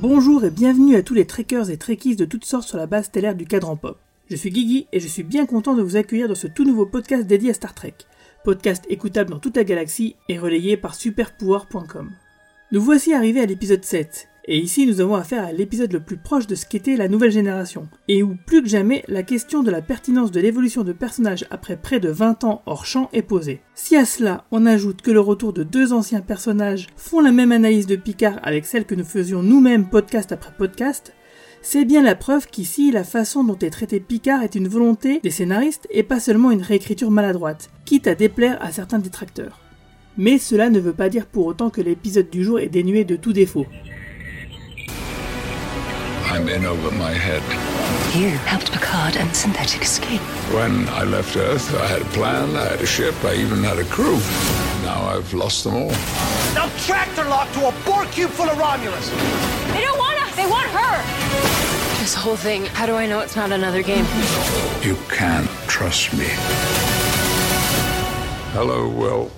Bonjour et bienvenue à tous les trekkers et trekkies de toutes sortes sur la base stellaire du cadran pop. Je suis Guigui et je suis bien content de vous accueillir dans ce tout nouveau podcast dédié à Star Trek. Podcast écoutable dans toute la galaxie et relayé par superpouvoir.com. Nous voici arrivés à l'épisode 7, et ici nous avons affaire à l'épisode le plus proche de ce qu'était la nouvelle génération, et où plus que jamais la question de la pertinence de l'évolution de personnages après près de 20 ans hors champ est posée. Si à cela on ajoute que le retour de deux anciens personnages font la même analyse de Picard avec celle que nous faisions nous-mêmes podcast après podcast, c'est bien la preuve qu'ici la façon dont est traité Picard est une volonté des scénaristes et pas seulement une réécriture maladroite, quitte à déplaire à certains détracteurs. Mais cela ne veut pas dire pour autant que l'épisode du jour est dénué de tout défaut. I'm in over my head. You helped Picard and Synthetic escape. When I left Earth, I had a plan, I had a ship, I even had a crew. Now I've lost them all. Now tractor lock to a Borg cube full of Romulus. They don't want us. They want her. This whole thing, how do I know it's not another game? You can't trust me. Hello, Will.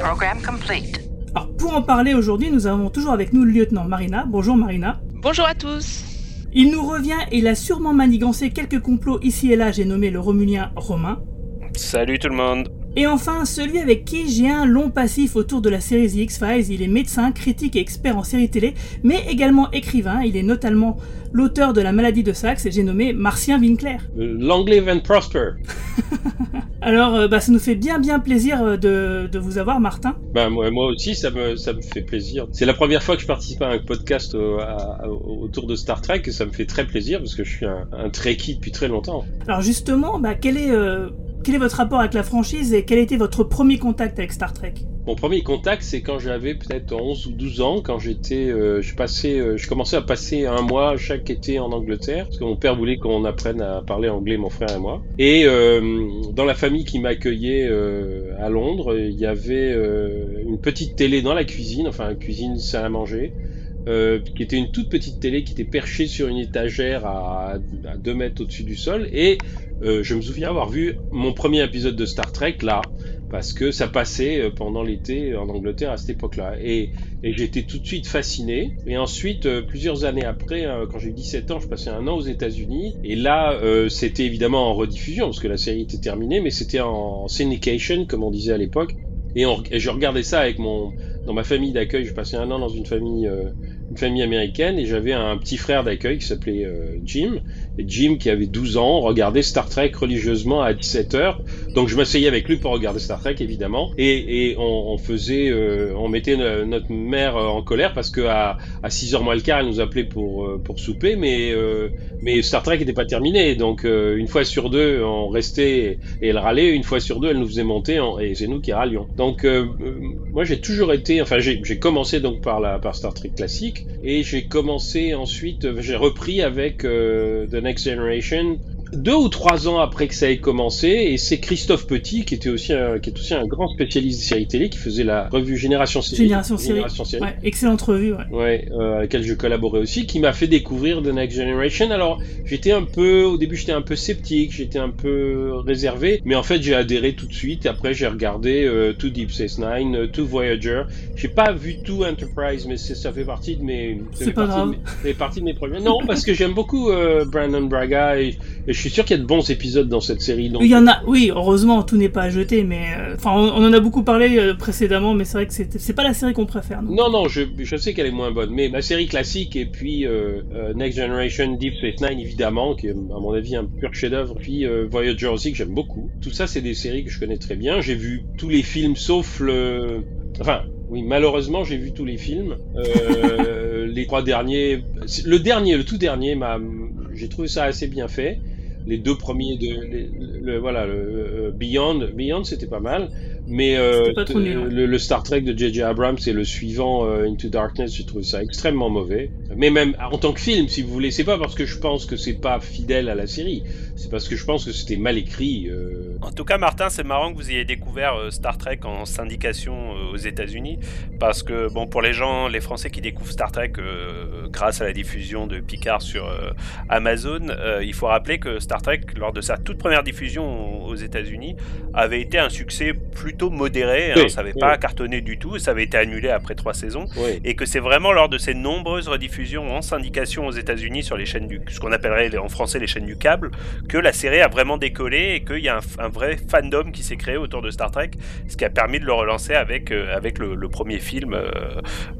Program complete. Alors pour en parler aujourd'hui, nous avons toujours avec nous le lieutenant Marina. Bonjour Marina. Bonjour à tous. Il nous revient et il a sûrement manigancé quelques complots ici et là, j'ai nommé le Romulien Romain. Salut tout le monde. Et enfin, celui avec qui j'ai un long passif autour de la série The X-Files, il est médecin, critique et expert en série télé, mais également écrivain, il est notamment l'auteur de La maladie de Saxe, et j'ai nommé Martien Winkler. Euh, L'anglais Van Prosper. Alors, euh, bah, ça nous fait bien bien plaisir euh, de, de vous avoir, Martin. Ben, moi, moi aussi, ça me, ça me fait plaisir. C'est la première fois que je participe à un podcast à- autour de Star Trek et ça me fait très plaisir parce que je suis un, un Trekkie depuis très longtemps. Alors justement, bah, quel est... euh, quel est votre rapport avec la franchise et quel était votre premier contact avec Star Trek? Mon premier contact, c'est quand j'avais peut-être 11 ou 12 ans, quand j'étais, euh, je passais, euh, je commençais à passer un mois chaque été en Angleterre, parce que mon père voulait qu'on apprenne à parler anglais, mon frère et moi. Et euh, dans la famille qui m'accueillait à Londres, il y avait une petite télé dans la cuisine, enfin une cuisine salle à manger. Euh, qui était une toute petite télé qui était perchée sur une étagère à, à 2 mètres au-dessus du sol et euh, je me souviens avoir vu mon premier épisode de Star Trek là parce que ça passait euh, pendant l'été en Angleterre à cette époque-là. Et, et j'étais tout de suite fasciné. Et ensuite, euh, plusieurs années après, euh, quand j'ai eu 17 ans, je passais un an aux États-Unis. Et là, euh, c'était évidemment en rediffusion, parce que la série était terminée, mais c'était en syndication, comme on disait à l'époque. Et, et je regardais ça avec mon, dans ma famille d'accueil. Je passais un an dans une famille, une famille américaine, et j'avais un petit frère d'accueil qui s'appelait euh, Jim. Et Jim, qui avait 12 ans, regardait Star Trek religieusement à 17h. Donc je m'asseyais avec lui pour regarder Star Trek évidemment. Et, et on, on faisait euh, on mettait no- notre mère euh, en colère parce que à, à 6h moins le quart elle nous appelait pour euh, pour souper. Mais euh, mais Star Trek n'était pas terminé. Donc une fois sur deux on restait et elle râlait. Une fois sur deux elle nous faisait monter et c'est nous qui râlions. Donc moi j'ai toujours été enfin j'ai commencé donc par la par Star Trek classique et j'ai commencé ensuite j'ai repris avec euh, The Next Generation deux ou trois ans après que ça ait commencé, et c'est Christophe Petit, qui était aussi un, qui est aussi un grand spécialiste de séries télé, qui faisait la revue Génération Série. Génération Série. Série. Ouais, excellente revue, ouais. Ouais, euh, à laquelle je collaborais aussi, qui m'a fait découvrir The Next Generation. Alors, j'étais un peu, au début, j'étais un peu sceptique, j'étais un peu réservé, mais en fait, j'ai adhéré tout de suite. Après, j'ai regardé euh, tout Deep Space Nine, euh, tout Voyager. J'ai pas vu tout Enterprise, mais ça fait partie de mes, C'est pas partie de grave. mes- ça fait partie de mes premiers. Non, parce que j'aime beaucoup euh, Brandon Braga et, et je suis sûr qu'il y a de bons épisodes dans cette série. Donc, Il y en a, oui, heureusement, tout n'est pas à jeter, mais euh, enfin, on, on en a beaucoup parlé euh, précédemment, mais c'est vrai que c'est pas la série qu'on préfère. Non, non, je, je sais qu'elle est moins bonne, mais la série classique et puis euh, Next Generation, Deep Space Nine évidemment, qui est à mon avis un pur chef-d'œuvre, puis euh, Voyager aussi que j'aime beaucoup. Tout ça, c'est des séries que je connais très bien. J'ai vu tous les films sauf le, enfin. Oui, malheureusement, j'ai vu tous les films. Euh, les trois derniers, le dernier, le tout dernier, m'a, j'ai trouvé ça assez bien fait. Les deux premiers de, les- le, voilà, le, euh, Beyond, Beyond, c'était pas mal. Mais euh, C'était pas trop nul, ouais. le, le Star Trek de J.J. Abrams et le suivant euh, Into Darkness, j'ai trouvé ça extrêmement mauvais. Mais même en tant que film, si vous voulez, c'est pas parce que je pense que c'est pas fidèle à la série, c'est parce que je pense que c'était mal écrit. euh. En tout cas, Martin, c'est marrant que vous ayez découvert euh, Star Trek en syndication euh, aux États-Unis, parce que bon, pour les gens, les Français qui découvrent Star Trek euh, grâce à la diffusion de Picard sur euh, Amazon, euh, il faut rappeler que Star Trek, lors de sa toute première diffusion aux États-Unis, avait été un succès plutôt modéré. hein, ça n'avait oui. pas cartonné du tout, ça avait été annulé après trois saisons. Et que c'est vraiment lors de ces nombreuses rediffusions en syndication aux États-Unis sur les chaînes du, ce qu'on appellerait en français les chaînes du câble, que la série a vraiment décollé et qu'il y a un, un vrai fandom qui s'est créé autour de Star Trek, ce qui a permis de le relancer avec, euh, avec le, le premier film euh,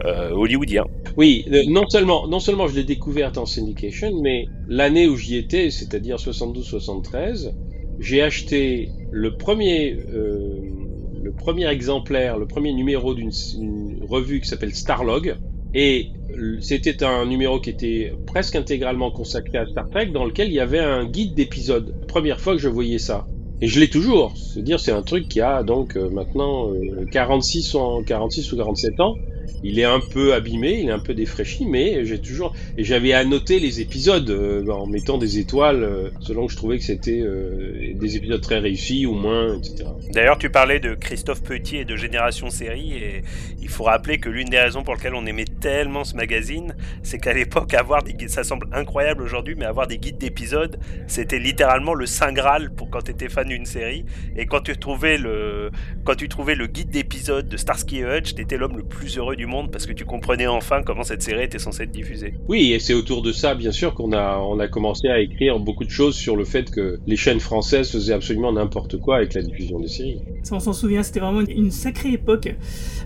euh, hollywoodien. Oui, non seulement, non seulement je l'ai découverte en syndication, mais l'année où j'y étais, c'est-à-dire 72-73, j'ai acheté le premier, euh, le premier exemplaire, le premier numéro d'une une revue qui s'appelle Starlog, et euh, c'était un numéro qui était presque intégralement consacré à Star Trek, dans lequel il y avait un guide d'épisodes. Première fois que je voyais ça. Et je l'ai toujours. C'est-à-dire, c'est un truc qui a donc euh, maintenant euh, 46, en, 46 ou 47 ans. Il est un peu abîmé, il est un peu défraîchi, mais j'ai toujours et j'avais annoté les épisodes euh, en mettant des étoiles euh, selon que je trouvais que c'était euh, des épisodes très réussis ou moins, etc. D'ailleurs, tu parlais de Christophe Petit et de Génération Série, et il faut rappeler que l'une des raisons pour lesquelles on aimait tellement ce magazine, c'est qu'à l'époque, avoir des guides, ça semble incroyable aujourd'hui, mais avoir des guides d'épisodes, c'était littéralement le saint graal pour quand tu étais fan d'une série. Et quand tu trouvais le, quand tu trouvais le guide d'épisodes de Starsky et Hutch, t'étais l'homme le plus heureux du monde parce que tu comprenais enfin comment cette série était censée être diffusée. Oui, et c'est autour de ça, bien sûr, qu'on a on a commencé à écrire beaucoup de choses sur le fait que les chaînes françaises faisaient absolument n'importe quoi avec la diffusion des séries. Ça, on s'en souvient, c'était vraiment une- une sacrée époque.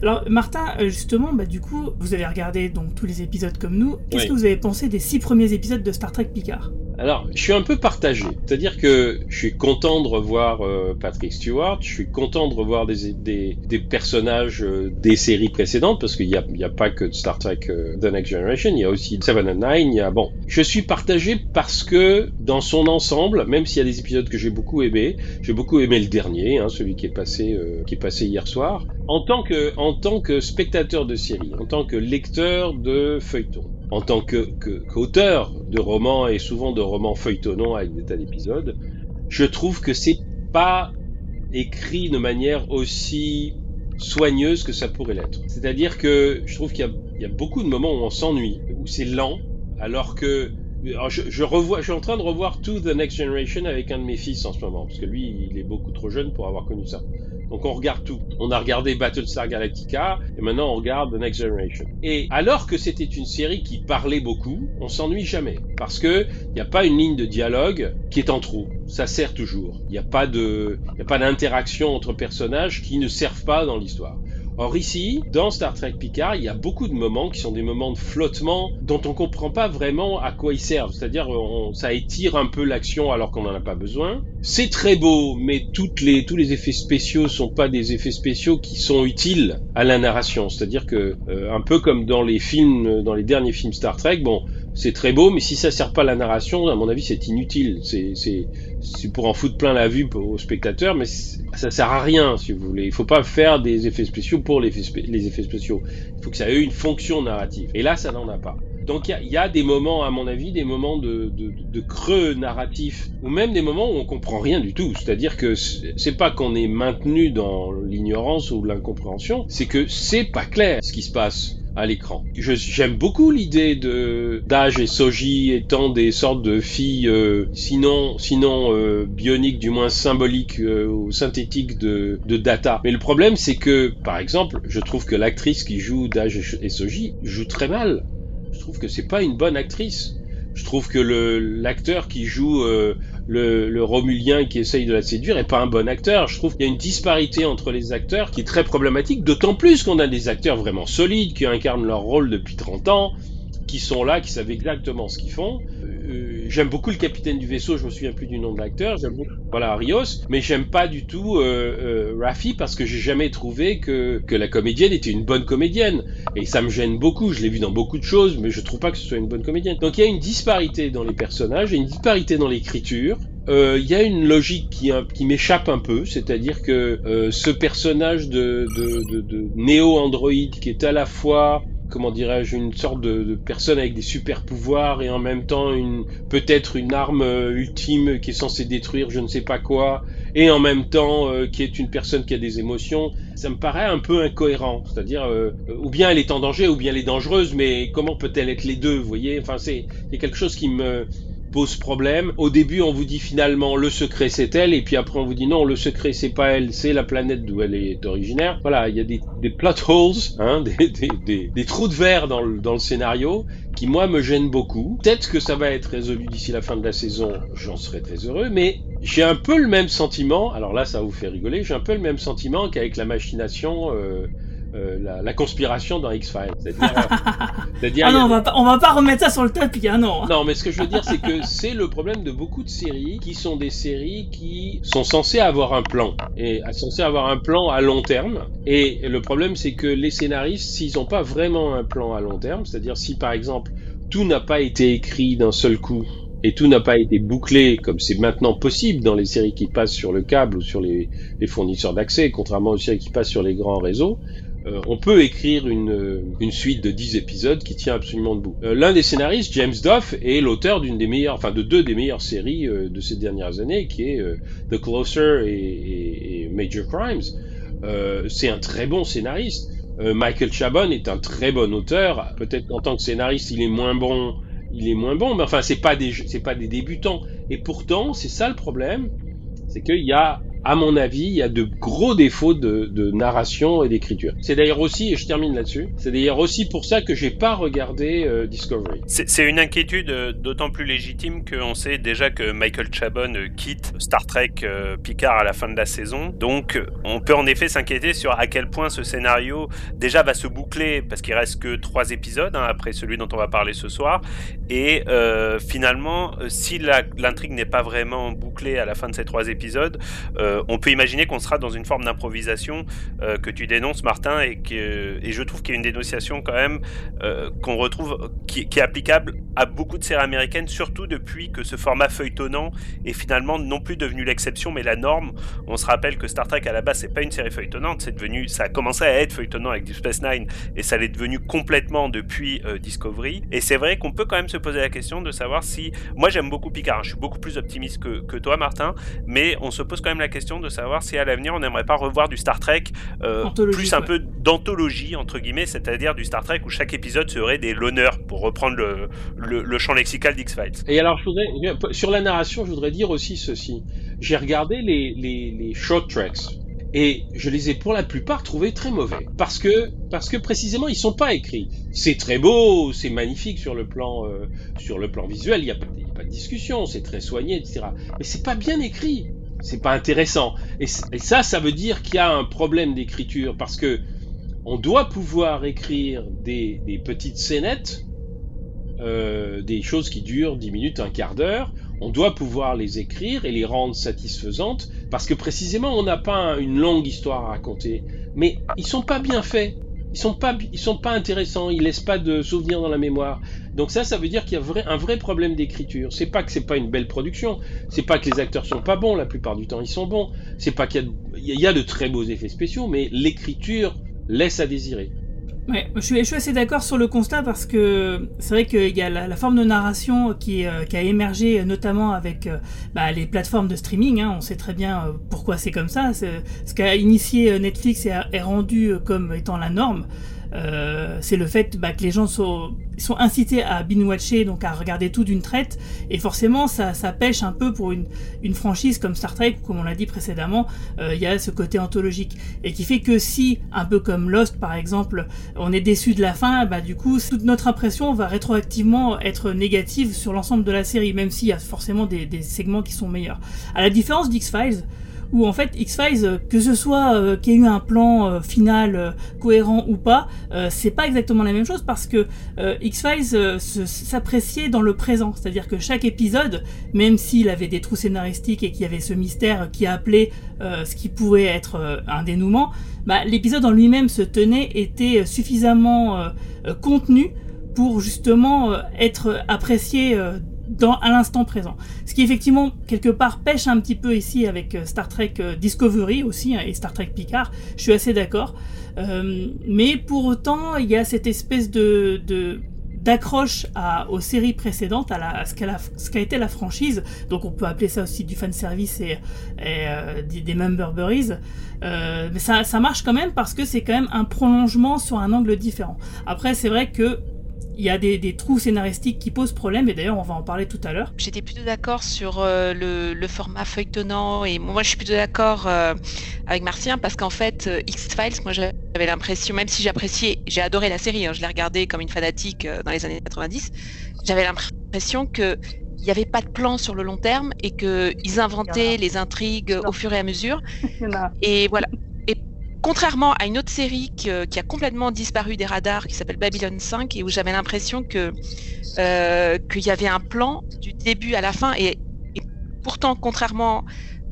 Alors, Martin, euh, justement, bah, du coup, vous avez regardé donc tous les épisodes comme nous. Qu'est-ce Oui. que vous avez pensé des six premiers épisodes de Star Trek Picard? Alors, je suis un peu partagé. C'est-à-dire que je suis content de revoir euh, Patrick Stewart, je suis content de revoir des, des, des personnages euh, des séries précédentes, parce qu'il n'y a, a pas que Star Trek euh, The Next Generation, il y a aussi Seven and Nine, il y a... Bon, je suis partagé parce que, dans son ensemble, même s'il y a des épisodes que j'ai beaucoup aimés, j'ai beaucoup aimé le dernier, hein, celui qui est passé, euh, qui est passé hier soir, en tant que, en tant que spectateur de série, en tant que lecteur de feuilleton, en tant qu'auteur de romans et souvent de romans feuilletonnants avec des tas d'épisodes, je trouve que c'est pas écrit de manière aussi soigneuse que ça pourrait l'être. C'est-à-dire que je trouve qu'il y a, beaucoup de moments où on s'ennuie, où c'est lent, alors que je, je revois, je suis en train de revoir To the Next Generation avec un de mes fils en ce moment, parce que lui, il est beaucoup trop jeune pour avoir connu ça. Donc on regarde tout. On a regardé Battlestar Galactica et maintenant on regarde The Next Generation. Et alors que c'était une série qui parlait beaucoup, on s'ennuie jamais parce que il n'y a pas une ligne de dialogue qui est en trop. Ça sert toujours. Il n'y a pas de, y a pas d'interaction entre personnages qui ne servent pas dans l'histoire. Or ici, dans Star Trek Picard, il y a beaucoup de moments qui sont des moments de flottement dont on comprend pas vraiment à quoi ils servent. C'est-à-dire, ça étire un peu l'action alors qu'on n'en a pas besoin. C'est très beau, mais toutes les, tous les effets spéciaux sont pas des effets spéciaux qui sont utiles à la narration. C'est-à-dire que, euh, un peu comme dans les films, dans les derniers films Star Trek, bon, c'est très beau, mais si ça sert pas à la narration, à mon avis, c'est inutile. C'est, c'est, pour en foutre plein la vue aux spectateurs, mais ça sert à rien, si vous voulez. Il faut pas faire des effets spéciaux pour les effets, spéciaux. Il faut que ça ait une fonction narrative. Et là, ça n'en a pas. Donc il y a, des moments, à mon avis, des moments de, de, creux narratifs, ou même des moments où on comprend rien du tout. C'est-à-dire que c'est pas qu'on est maintenu dans l'ignorance ou l'incompréhension, c'est que c'est pas clair ce qui se passe à l'écran. J'aime beaucoup l'idée de Dage et Soji étant des sortes de filles, euh, sinon, sinon euh, bioniques, du moins symboliques euh, ou synthétiques de, Data. Mais le problème, c'est que, par exemple, je trouve que l'actrice qui joue Dage et Soji joue très mal. Je trouve que c'est pas une bonne actrice. Je trouve que l'acteur qui joue le, le Romulien qui essaye de la séduire est pas un bon acteur. Je trouve qu'il y a une disparité entre les acteurs qui est très problématique, d'autant plus qu'on a des acteurs vraiment solides qui incarnent leur rôle depuis 30 ans, qui sont là, qui savent exactement ce qu'ils font. Euh, j'aime beaucoup le capitaine du vaisseau, je me souviens plus du nom de l'acteur, j'aime beaucoup, voilà, Rios, mais j'aime pas du tout euh, euh, Raffi parce que j'ai jamais trouvé que, que la comédienne était une bonne comédienne. Et ça me gêne beaucoup, je l'ai vu dans beaucoup de choses, mais je trouve pas que ce soit une bonne comédienne. Donc il y a une disparité dans les personnages, il y a une disparité dans l'écriture. Euh, Il y a une logique qui, m'échappe un peu, c'est-à-dire que euh, ce personnage de, de, de, de néo-androïde qui est à la fois comment dirais-je, une sorte de, personne avec des super pouvoirs et en même temps une peut-être une arme euh, ultime qui est censée détruire je ne sais pas quoi et en même temps euh, qui est une personne qui a des émotions, ça me paraît un peu incohérent. C'est-à-dire, euh, ou bien elle est en danger, ou bien elle est dangereuse, mais comment peut-elle être les deux, vous voyez? Enfin, c'est quelque chose qui me pose problème. Au début, on vous dit finalement le secret c'est elle, et puis après on vous dit non, le secret c'est pas elle, c'est la planète d'où elle est originaire. Voilà, il y a des, des plot holes, hein, des, des, des, trous de verre dans le, dans le scénario qui moi me gênent beaucoup. Peut-être que ça va être résolu d'ici la fin de la saison, j'en serai très heureux, mais j'ai un peu le même sentiment. Alors là, ça vous fait rigoler. J'ai un peu le même sentiment qu'avec la machination. Euh, euh, la, la, conspiration dans X-Files. C'est-à-dire. ah non, on va, pas, on va pas remettre ça sur le tapis, hein, non. Non, mais ce que je veux dire, c'est que c'est le problème de beaucoup de séries qui sont des séries qui sont censées avoir un plan et censées avoir un plan à long terme. Et le problème, c'est que les scénaristes, s'ils n'ont pas vraiment un plan à long terme, c'est-à-dire si par exemple tout n'a pas été écrit d'un seul coup et tout n'a pas été bouclé comme c'est maintenant possible dans les séries qui passent sur le câble ou sur les, les fournisseurs d'accès, contrairement aux séries qui passent sur les grands réseaux, euh, on peut écrire une, euh, une, suite de 10 épisodes qui tient absolument debout. Euh, L'un des scénaristes, James Duff, est l'auteur d'une des meilleures, enfin de deux des meilleures séries euh, de ces dernières années, qui est euh, The Closer et, et, Major Crimes. C'est un très bon scénariste. Michael Chabon est un très bon auteur. Peut-être qu'en tant que scénariste, il est moins bon. Il est moins bon, mais enfin, c'est pas des, c'est pas des débutants. Et pourtant, c'est ça le problème, c'est qu'il y a à mon avis, il y a de gros défauts de, narration et d'écriture. C'est d'ailleurs aussi, et je termine là-dessus, c'est d'ailleurs aussi pour ça que j'ai pas regardé euh, Discovery. C'est une inquiétude euh, d'autant plus légitime qu'on sait déjà que Michael Chabon euh, quitte Star Trek Picard à la fin de la saison. Donc, on peut en effet s'inquiéter sur à quel point ce scénario déjà va se boucler parce qu'il reste que trois épisodes hein, après celui dont on va parler ce soir. Et finalement, si l'intrigue n'est pas vraiment bouclée à la fin de ces trois épisodes, on peut imaginer qu'on sera dans une forme d'improvisation euh, que tu dénonces, Martin, et, que, je trouve qu'il y a une dénonciation quand même euh, qu'on retrouve, qui, est applicable à beaucoup de séries américaines, surtout depuis que ce format feuilletonnant est finalement non plus devenu l'exception, mais la norme. On se rappelle que Star Trek à la base, c'est pas une série feuilletonnante, c'est devenu, ça a commencé à être feuilletonnant avec Deep Space Nine, et ça l'est devenu complètement depuis euh, Discovery. Et c'est vrai qu'on peut quand même se poser la question de savoir si, moi j'aime beaucoup Picard, je suis beaucoup plus optimiste que, que toi, Martin, mais on se pose quand même la question de savoir si à l'avenir on n'aimerait pas revoir du Star Trek euh, plus un ouais. peu d'anthologie entre guillemets, c'est-à-dire du Star Trek où chaque épisode serait des l'honneur pour reprendre le, le, le champ lexical d'X-Files. Et alors je voudrais sur la narration, je voudrais dire aussi ceci. J'ai regardé les, les, les short tracks et je les ai pour la plupart trouvés très mauvais parce que parce que précisément ils sont pas écrits. C'est très beau, c'est magnifique sur le plan euh, sur le plan visuel, il y a, y a pas de discussion, c'est très soigné, etc. Mais c'est pas bien écrit c'est pas intéressant. Et, ça, ça veut dire qu'il y a un problème d'écriture parce que on doit pouvoir écrire des, des petites scénettes, euh, des choses qui durent 10 minutes, un quart d'heure. On doit pouvoir les écrire et les rendre satisfaisantes parce que précisément on n'a pas une longue histoire à raconter. Mais ils sont pas bien faits. Ils sont pas, ils sont pas intéressants. Ils laissent pas de souvenirs dans la mémoire. Donc ça, ça veut dire qu'il y a un vrai problème d'écriture. C'est pas que c'est pas une belle production. C'est pas que les acteurs sont pas bons. La plupart du temps, ils sont bons. C'est pas qu'il y, y, a de très beaux effets spéciaux, mais l'écriture laisse à désirer. Ouais, je suis, assez d'accord sur le constat parce que c'est vrai qu'il y a la, forme de narration qui, euh, a émergé notamment avec euh, bah, les plateformes de streaming. Hein, on sait très bien euh, pourquoi c'est comme ça. Ce qu'a initié Netflix est, est rendu comme étant la norme. Euh, c'est le fait bah, que les gens sont, sont incités à binge-watcher, donc à regarder tout d'une traite, et forcément ça, ça pêche un peu pour une, une franchise comme Star Trek, comme on l'a dit précédemment, il euh, y a ce côté anthologique, et qui fait que si, un peu comme Lost par exemple, on est déçu de la fin, bah du coup toute notre impression va rétroactivement être négative sur l'ensemble de la série, même s'il y a forcément des, des segments qui sont meilleurs. À la différence d'X-Files, où en fait X-Files, que ce soit euh, qu'il y ait eu un plan euh, final euh, cohérent ou pas, c'est pas exactement la même chose parce que X-Files s'appréciait dans le présent, c'est-à-dire que chaque épisode, même s'il avait des trous scénaristiques et qu'il y avait ce mystère qui appelait ce qui pouvait être un dénouement, bah, l'épisode en lui-même se tenait, était suffisamment contenu pour justement être apprécié dans, à l'instant présent. Ce qui effectivement, quelque part, pêche un petit peu ici avec euh, Star Trek euh, Discovery aussi hein, et Star Trek Picard, je suis assez d'accord. Euh, mais pour autant, il y a cette espèce de, d'accroche aux séries précédentes, à, ce qu'a été la franchise. Donc on peut appeler ça aussi du fan service et, et des, des memberberries. Mais ça marche quand même parce que c'est quand même un prolongement sur un angle différent. Après, c'est vrai que il y a des, des, trous scénaristiques qui posent problème, et d'ailleurs on va en parler tout à l'heure. J'étais plutôt d'accord sur euh, le, le, format feuilletonnant, et moi je suis plutôt d'accord euh, avec Martien, parce qu'en fait, euh, X-Files, moi j'avais l'impression, même si j'appréciais, j'ai adoré la série, hein, je l'ai regardée comme une fanatique euh, dans les années 90, j'avais l'impression que il n'y avait pas de plan sur le long terme et qu'ils inventaient les intrigues au fur et à mesure. et voilà. Contrairement à une autre série qui, a complètement disparu des radars, qui s'appelle Babylon 5, et où j'avais l'impression que euh, qu'il y avait un plan du début à la fin, et, pourtant, contrairement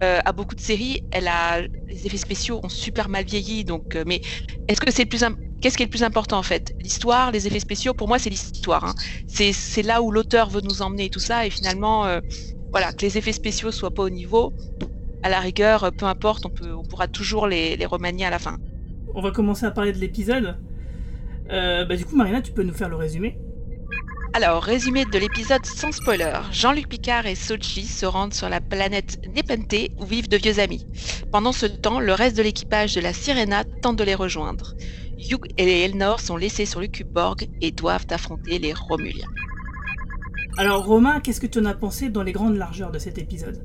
euh, à beaucoup de séries, les effets spéciaux ont super mal vieilli. Donc, euh, mais est-ce que c'est le plus Qu'est-ce qui est le plus important en fait? L'histoire, les effets spéciaux Pour moi, c'est l'histoire. Hein. C'est là où l'auteur veut nous emmener et tout ça. Et finalement, voilà, que les effets spéciaux soient pas au niveau, à la rigueur, peu importe, on, peut, on pourra toujours les, les remanier à la fin. On va commencer à parler de l'épisode. Euh, bah, du coup, Marina, tu peux nous faire le résumé alors, résumé de l'épisode sans spoiler. Jean-Luc Picard et Sochi se rendent sur la planète Nepenthe où vivent de vieux amis. Pendant ce temps, le reste de l'équipage de la Sirena tente de les rejoindre. Hugh et Elnor sont laissés sur le cube Borg et doivent affronter les Romuliens. Alors Romain, qu'est-ce que tu en as pensé dans les grandes largeurs de cet épisode?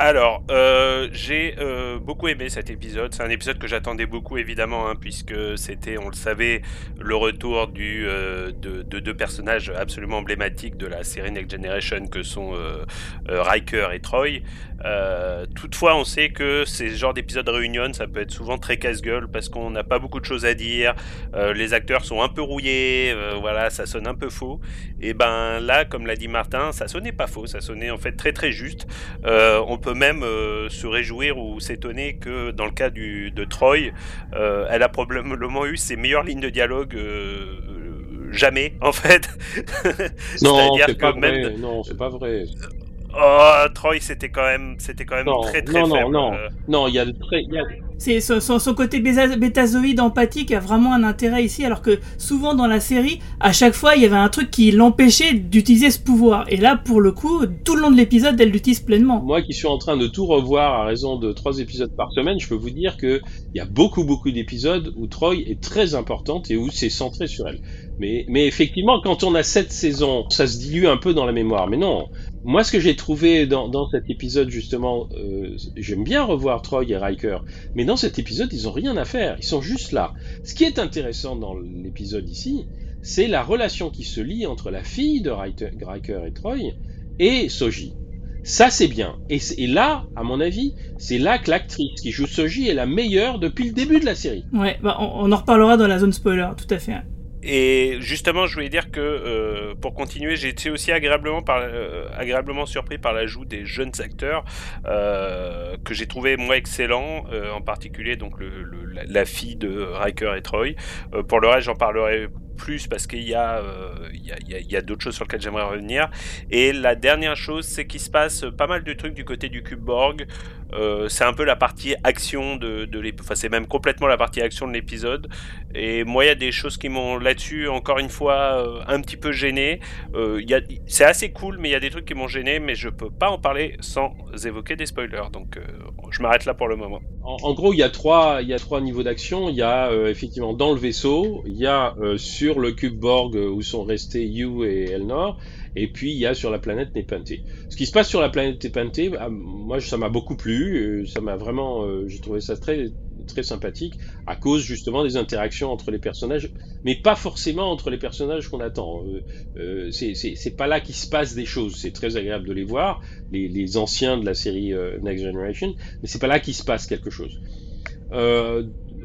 Alors, euh, j'ai euh, beaucoup aimé cet épisode. C'est un épisode que j'attendais beaucoup, évidemment, hein, puisque c'était, on le savait, le retour du, euh, de, de, deux personnages absolument emblématiques de la série Next Generation que sont Riker et Troy. Toutefois, on sait que ces genres d'épisodes réunion, ça peut être souvent très casse-gueule parce qu'on n'a pas beaucoup de choses à dire. les acteurs sont un peu rouillés, voilà, ça sonne un peu faux. Et ben là, comme l'a dit Martin, ça sonnait pas faux, ça sonnait en fait très très juste. on peut même euh, se réjouir ou s'étonner que dans le cas du, de Troy, euh, elle a probablement eu ses meilleures lignes de dialogue euh, jamais en fait. non, c'est pas, même... vrai. non, c'est pas vrai. Oh, Troy, c'était quand même, c'était quand même non, très très non, faible. Non, non, non, il y a de très, il y a... C'est son, son, son, côté bétazoïde empathique a vraiment un intérêt ici, alors que souvent dans la série, à chaque fois, il y avait un truc qui l'empêchait d'utiliser ce pouvoir. Et là, pour le coup, tout le long de l'épisode, elle l'utilise pleinement. Moi qui suis en train de tout revoir à raison de trois épisodes par semaine, je peux vous dire que il y a beaucoup beaucoup d'épisodes où Troy est très importante et où c'est centré sur elle. Mais, mais effectivement, quand on a sept saisons, ça se dilue un peu dans la mémoire. Mais non, moi, ce que j'ai trouvé dans, cet épisode, justement, euh, j'aime bien revoir Troy et Riker, mais dans cet épisode, ils ont rien à faire, ils sont juste là. Ce qui est intéressant dans l'épisode ici, c'est la relation qui se lie entre la fille de Riker et Troy et Soji. Ça, c'est bien. Et, là, à mon avis, c'est là que l'actrice qui joue Soji est la meilleure depuis le début de la série. Ouais, bah on, on en reparlera dans la zone spoiler, tout à fait. Et justement, je voulais dire que euh, pour continuer, j'ai été aussi agréablement, euh, agréablement surpris par l'ajout des jeunes acteurs euh, que j'ai trouvé moi excellents, euh, en particulier donc la fille de Riker et Troy. Pour le reste, j'en parlerai plus parce qu'il y a, il y a, a d'autres choses sur lesquelles j'aimerais revenir. Et la dernière chose, c'est qu'il se passe pas mal de trucs du côté du cube Borg. Euh, c'est un peu la partie action de, de l'épisode, enfin c'est même complètement la partie action de l'épisode. Et moi, il y a des choses qui m'ont là-dessus, encore une fois, euh, un petit peu gêné. Euh, c'est assez cool, mais il y a des trucs qui m'ont gêné, mais je peux pas en parler sans évoquer des spoilers. Donc, euh, je m'arrête là pour le moment. En, gros, il y a trois, il y a trois niveaux d'action. Il y a euh, effectivement dans le vaisseau, il y a sur le cube Borg où sont restés Yu et Elnor et puis il y a sur la planète Nepenthe. Ce qui se passe sur la planète Nepenthe, ah, moi ça m'a beaucoup plu, ça m'a vraiment, euh, j'ai trouvé ça très très sympathique à cause justement des interactions entre les personnages, mais pas forcément entre les personnages qu'on attend. Euh, euh, c'est pas là qu'il se passe des choses. C'est très agréable de les voir, les, anciens de la série euh, Next Generation, mais c'est pas là qu'il se passe quelque chose.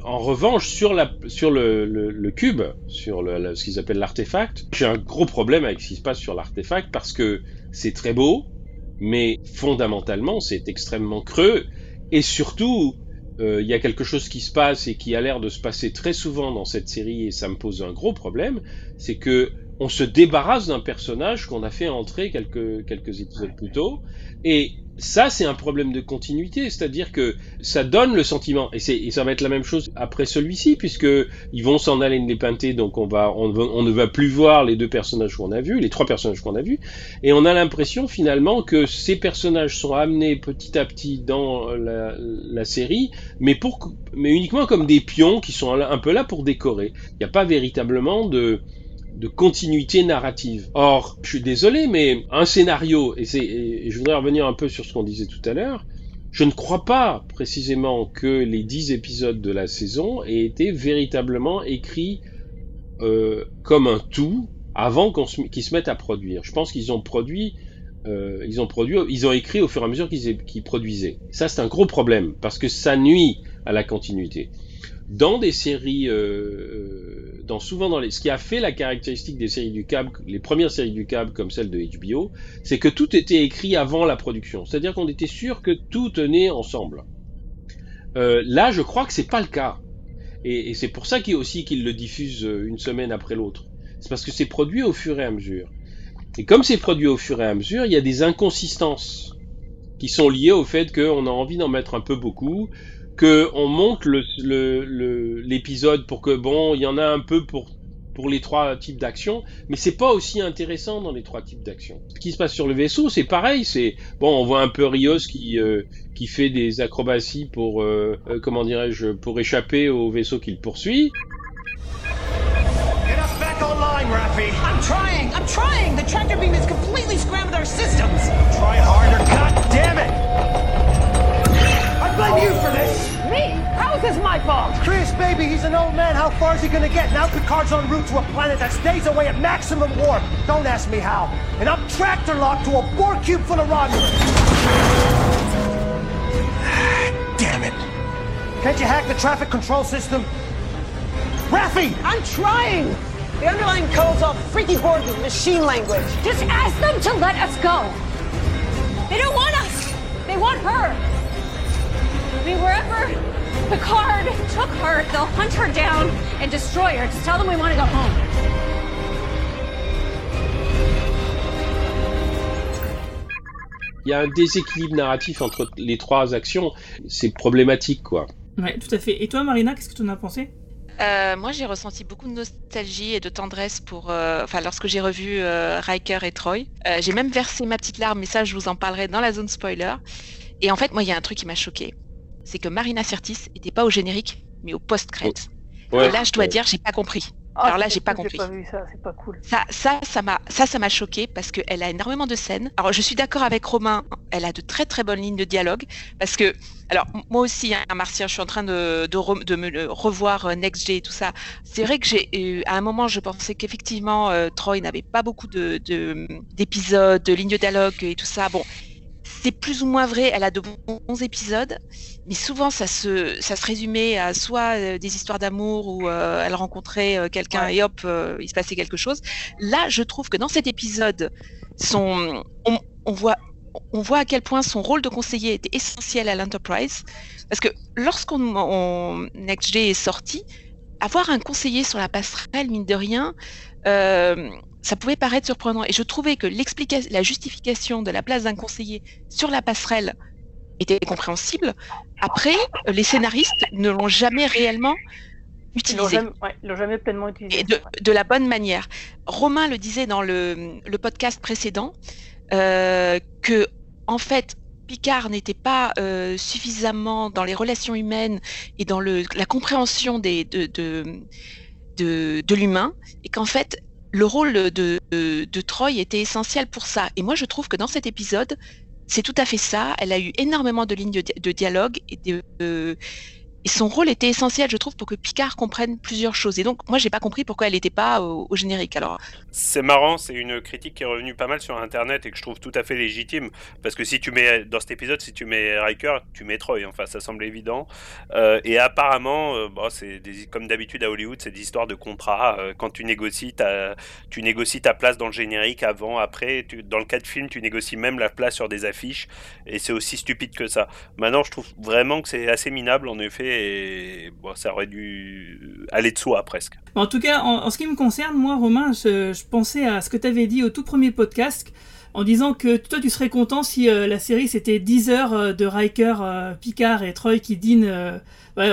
En revanche, sur, le, cube, sur ce qu'ils appellent l'artefact, j'ai un gros problème avec ce qui se passe sur l'artefact parce que c'est très beau, mais fondamentalement, c'est extrêmement creux. Et surtout, euh, il y a quelque chose qui se passe et qui a l'air de se passer très souvent dans cette série, et ça me pose un gros problème, c'est que on se débarrasse d'un personnage qu'on a fait entrer quelques, quelques épisodes plus tôt. Et ça, c'est un problème de continuité, c'est-à-dire que ça donne le sentiment, et, et ça va être la même chose après celui-ci, puisque ils vont s'en aller les donc on va, on, ne va plus voir les deux personnages qu'on a vus, les trois personnages qu'on a vus, et on a l'impression finalement que ces personnages sont amenés petit à petit dans la, la série, mais pour, mais uniquement comme des pions qui sont un peu là pour décorer. Il n'y a pas véritablement de, de continuité narrative. Or, je suis désolé, mais un scénario, et, je voudrais revenir un peu sur ce qu'on disait tout à l'heure, je ne crois pas précisément que les dix épisodes de la saison aient été véritablement écrits euh, comme un tout avant qu'ils se mettent à produire. Je pense qu'ils ont produit, euh, ils ont produit, ils ont écrit au fur et à mesure qu'ils, qu'ils produisaient. Ça, c'est un gros problème parce que ça nuit à la continuité. Dans des séries euh, dans souvent dans les, ce qui a fait la caractéristique des séries du câble, les premières séries du câble comme celle de HBO, c'est que tout était écrit avant la production. C'est-à-dire qu'on était sûr que tout tenait ensemble. Euh, là, je crois que c'est pas le cas. Et, et c'est pour ça qu'il aussi qu'ils le diffusent euh, une semaine après l'autre. C'est parce que c'est produit au fur et à mesure. Et comme c'est produit au fur et à mesure, il y a des inconsistances qui sont liées au fait qu'on a envie d'en mettre un peu beaucoup, que on monte l'épisode le, le, pour que bon, il y en a un peu pour pour les trois types d'actions, mais c'est pas aussi intéressant dans les trois types d'actions. Ce qui se passe sur le vaisseau, c'est pareil, c'est bon, on voit un peu Rios qui euh, qui fait des acrobaties pour euh, euh, comment dirais-je pour échapper au vaisseau qu'il poursuit. Get us back online, Rafi. I'm trying. I'm trying. The tractor beam has completely scrambled our systems. Try harder. God damn it! Blame you for this. Me? How is this my fault? Chris, baby, he's an old man. How far is he gonna get? Now Picard's en route to a planet that stays away at maximum warp. Don't ask me how. And I'm tractor locked to a Borg cube full of Romulans. Damn it. Can't you hack the traffic control system? Rafi! I'm trying. The underlying code's all freaky Borg machine language. Just ask them to let us go. They don't want us. They want her. Wherever Picard took her, they'll hunt her down and destroy her. Just tell them we want to go home. Il y a un déséquilibre narratif entre les trois actions. C'est problématique, quoi. Ouais, tout à fait. Et toi, Marina, qu'est-ce que tu en as pensé? Euh, moi, j'ai ressenti beaucoup de nostalgie et de tendresse pour, euh, enfin, lorsque j'ai revu euh, Riker et Troy. Euh, j'ai même versé ma petite larme, mais ça, je vous en parlerai dans la zone spoiler. Et en fait, moi, il y a un truc qui m'a choqué, c'est que Marina Sirtis était pas au générique, mais au post-crête. Ouais. Et là, je dois dire, j'ai pas compris. Ah, Alors là, j'ai pas compris. Pas vu ça, c'est pas cool. Ça, ça, ça m'a, ça, ça m'a choqué parce qu'elle a énormément de scènes. Alors, je suis d'accord avec Romain. Elle a de très très bonnes lignes de dialogue parce que, alors moi aussi, hein, Martien, je suis en train de, de, re, de me revoir euh, Next G et tout ça. C'est vrai que j'ai, euh, à un moment, je pensais qu'effectivement, euh, Troy n'avait pas beaucoup de, de, d'épisodes, de lignes de dialogue et tout ça. Bon, c'est plus ou moins vrai. Elle a de bons épisodes, mais souvent ça se ça se résumait à soit euh, des histoires d'amour où euh, elle rencontrait euh, quelqu'un Ouais. et hop euh, il se passait quelque chose. Là, je trouve que dans cet épisode, son on, on voit on voit à quel point son rôle de conseiller était essentiel à l'Enterprise parce que lorsqu'on on, NextG est sorti, avoir un conseiller sur la passerelle mine de rien. Ça pouvait paraître surprenant et je trouvais que la justification de la place d'un conseiller sur la passerelle était compréhensible. Après, les scénaristes ne l'ont jamais réellement Ils l'ont utilisé jamais, ouais, ils l'ont jamais pleinement utilisé. et de, de la bonne manière. Romain le disait dans le, le podcast précédent euh, que en fait Picard n'était pas euh, suffisamment dans les relations humaines et dans le, la compréhension des, de, de, de, de l'humain et qu'en fait le rôle de, de, Troy était essentiel pour ça. Et moi je trouve que dans cet épisode c'est tout à fait ça. Elle a eu énormément de lignes de, de dialogue et, de, son rôle était essentiel, je trouve, pour que Picard comprenne plusieurs choses. Et donc, moi, j'ai pas compris pourquoi elle n'était pas au, générique. Alors, C'est marrant, c'est une critique qui est revenue pas mal sur internet et que je trouve tout à fait légitime. Parce que si tu mets, dans cet épisode, si tu mets Riker, tu mets Troy, enfin ça semble évident. Euh, et apparemment, euh, c'est comme d'habitude à Hollywood, c'est des histoires de contrat. Euh, quand tu négocies, tu négocies ta place dans le générique avant, après. Dans le cas de film, tu négocies même la place sur des affiches. Et c'est aussi stupide que ça. Maintenant, je trouve vraiment que c'est assez minable, en effet. Bon, ça aurait dû aller de soi presque. En tout cas, en, en ce qui me concerne, moi, Romain, je, je pensais à ce que tu avais dit au tout premier podcast en disant que toi tu serais content si euh, la série c'était 10 heures euh, de Riker, euh, Picard et Troy qui dînent euh,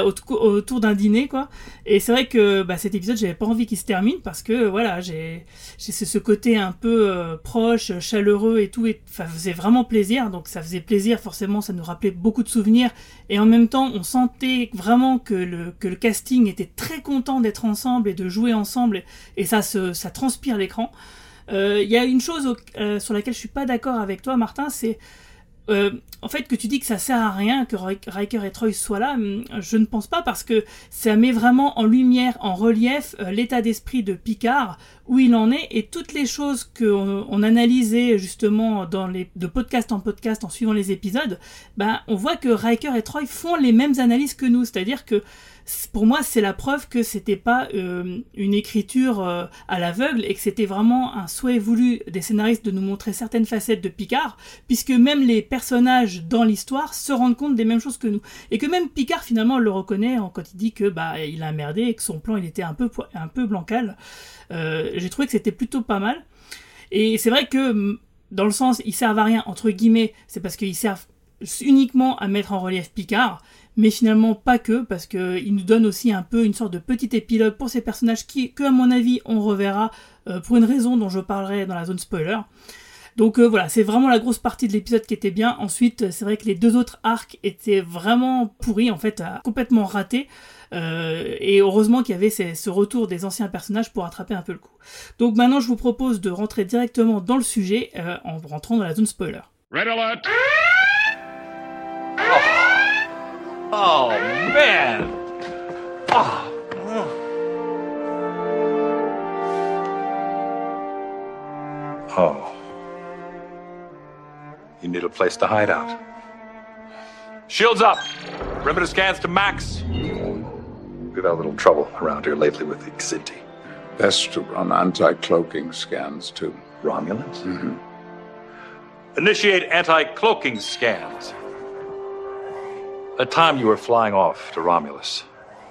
autour d'un dîner quoi. Et c'est vrai que bah, cet épisode j'avais pas envie qu'il se termine parce que voilà j'ai ce côté un peu proche, chaleureux et tout et ça faisait vraiment plaisir donc ça faisait plaisir forcément ça nous rappelait beaucoup de souvenirs et en même temps on sentait vraiment que le que le casting était très content d'être ensemble et de jouer ensemble et, et ça se ça transpire l'écran. Euh, Il y a une chose euh, sur laquelle je suis pas d'accord avec toi, Martin, c'est euh, en fait que tu dis que ça sert à rien que Ri- Riker et Troy soient là. hum, Je ne pense pas parce que ça met vraiment en lumière, en relief, euh, l'état d'esprit de Picard, où il en est et toutes les choses qu'on on analysait justement dans les de podcast en podcast en suivant les épisodes. Ben on voit que Riker et Troy font les mêmes analyses que nous, c'est-à-dire que pour moi, c'est la preuve que c'était pas euh, une écriture euh, à l'aveugle et que c'était vraiment un souhait voulu des scénaristes de nous montrer certaines facettes de Picard, puisque même les personnages dans l'histoire se rendent compte des mêmes choses que nous et que même Picard finalement le reconnaît quand il dit que bah il a merdé et que son plan il était un peu un peu. Euh, J'ai trouvé que c'était plutôt pas mal. Et c'est vrai que mm, dans le sens ils servent à rien entre guillemets, c'est parce qu'ils servent uniquement à mettre en relief Picard mais finalement pas que, parce qu'il nous donne aussi un peu une sorte de petit épilogue pour ces personnages qui, que à mon avis, on reverra euh, pour une raison dont je parlerai dans la zone spoiler. Donc euh, voilà, c'est vraiment la grosse partie de l'épisode qui était bien. Ensuite, c'est vrai que les deux autres arcs étaient vraiment pourris, en fait, complètement ratés. Euh, et heureusement qu'il y avait ces- ce retour des anciens personnages pour attraper un peu le coup. Donc maintenant, je vous propose de rentrer directement dans le sujet euh, en rentrant dans la zone spoiler. Red alert! Oh, man! Ah. Oh. You need a place to hide out. Shields up! Perimeter scans to max. We've had a little trouble around here lately with the Xinti. Best to run anti-cloaking scans too. Romulans? Mm-hmm. Initiate anti cloaking scans. At time you were flying off to Romulus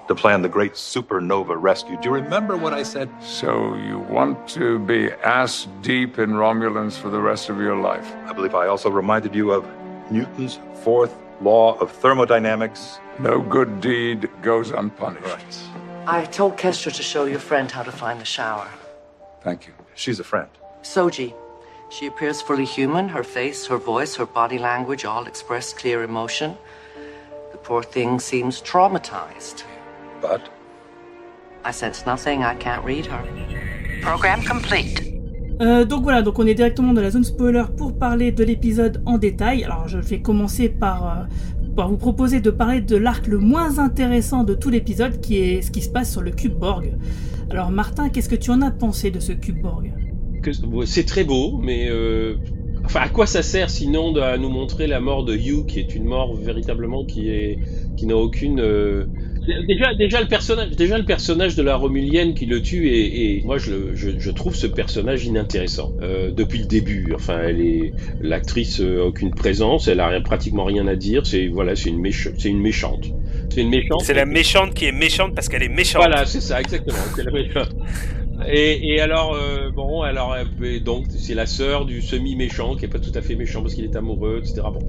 to plan the great supernova rescue. Do you remember what I said? So you want to be ass deep in Romulans for the rest of your life? I believe I also reminded you of Newton's fourth law of thermodynamics. No good deed goes unpunished. Right. I told Kestra to show your friend how to find the shower. Thank you. She's a friend. Soji. She appears fully human. Her face, her voice, her body language all express clear emotion. The poor thing seems traumatized. But I sense nothing. I can't read her. Program complete. Euh, donc voilà, donc on est directement dans la zone spoiler pour parler de l'épisode en détail. Alors je vais commencer par, euh, vous proposer de parler de l'arc le moins intéressant de tout l'épisode, qui est ce qui se passe sur le cube Borg. Alors Martin, qu'est-ce que tu en as pensé de ce cube Borg? C'est très beau, mais euh, à quoi ça sert sinon de nous montrer la mort de Hugh, qui est une mort véritablement qui est n'a aucune. euh, Déjà, déjà le personnage, déjà le personnage de la Romulienne qui le tue et, et moi je, le- je, je trouve ce personnage inintéressant euh, depuis le début. Enfin, elle est l'actrice euh, aucune présence, elle a rien- pratiquement rien à dire. C'est voilà, c'est une méch- c'est une méchante. C'est une méchante. C'est la méchante qui est méchante parce qu'elle est méchante. Voilà, c'est ça, exactement. Et, et alors, euh, bon, alors, euh, et donc, c'est la sœur du semi-méchant qui est pas tout à fait méchant parce qu'il est amoureux, etc. Bon,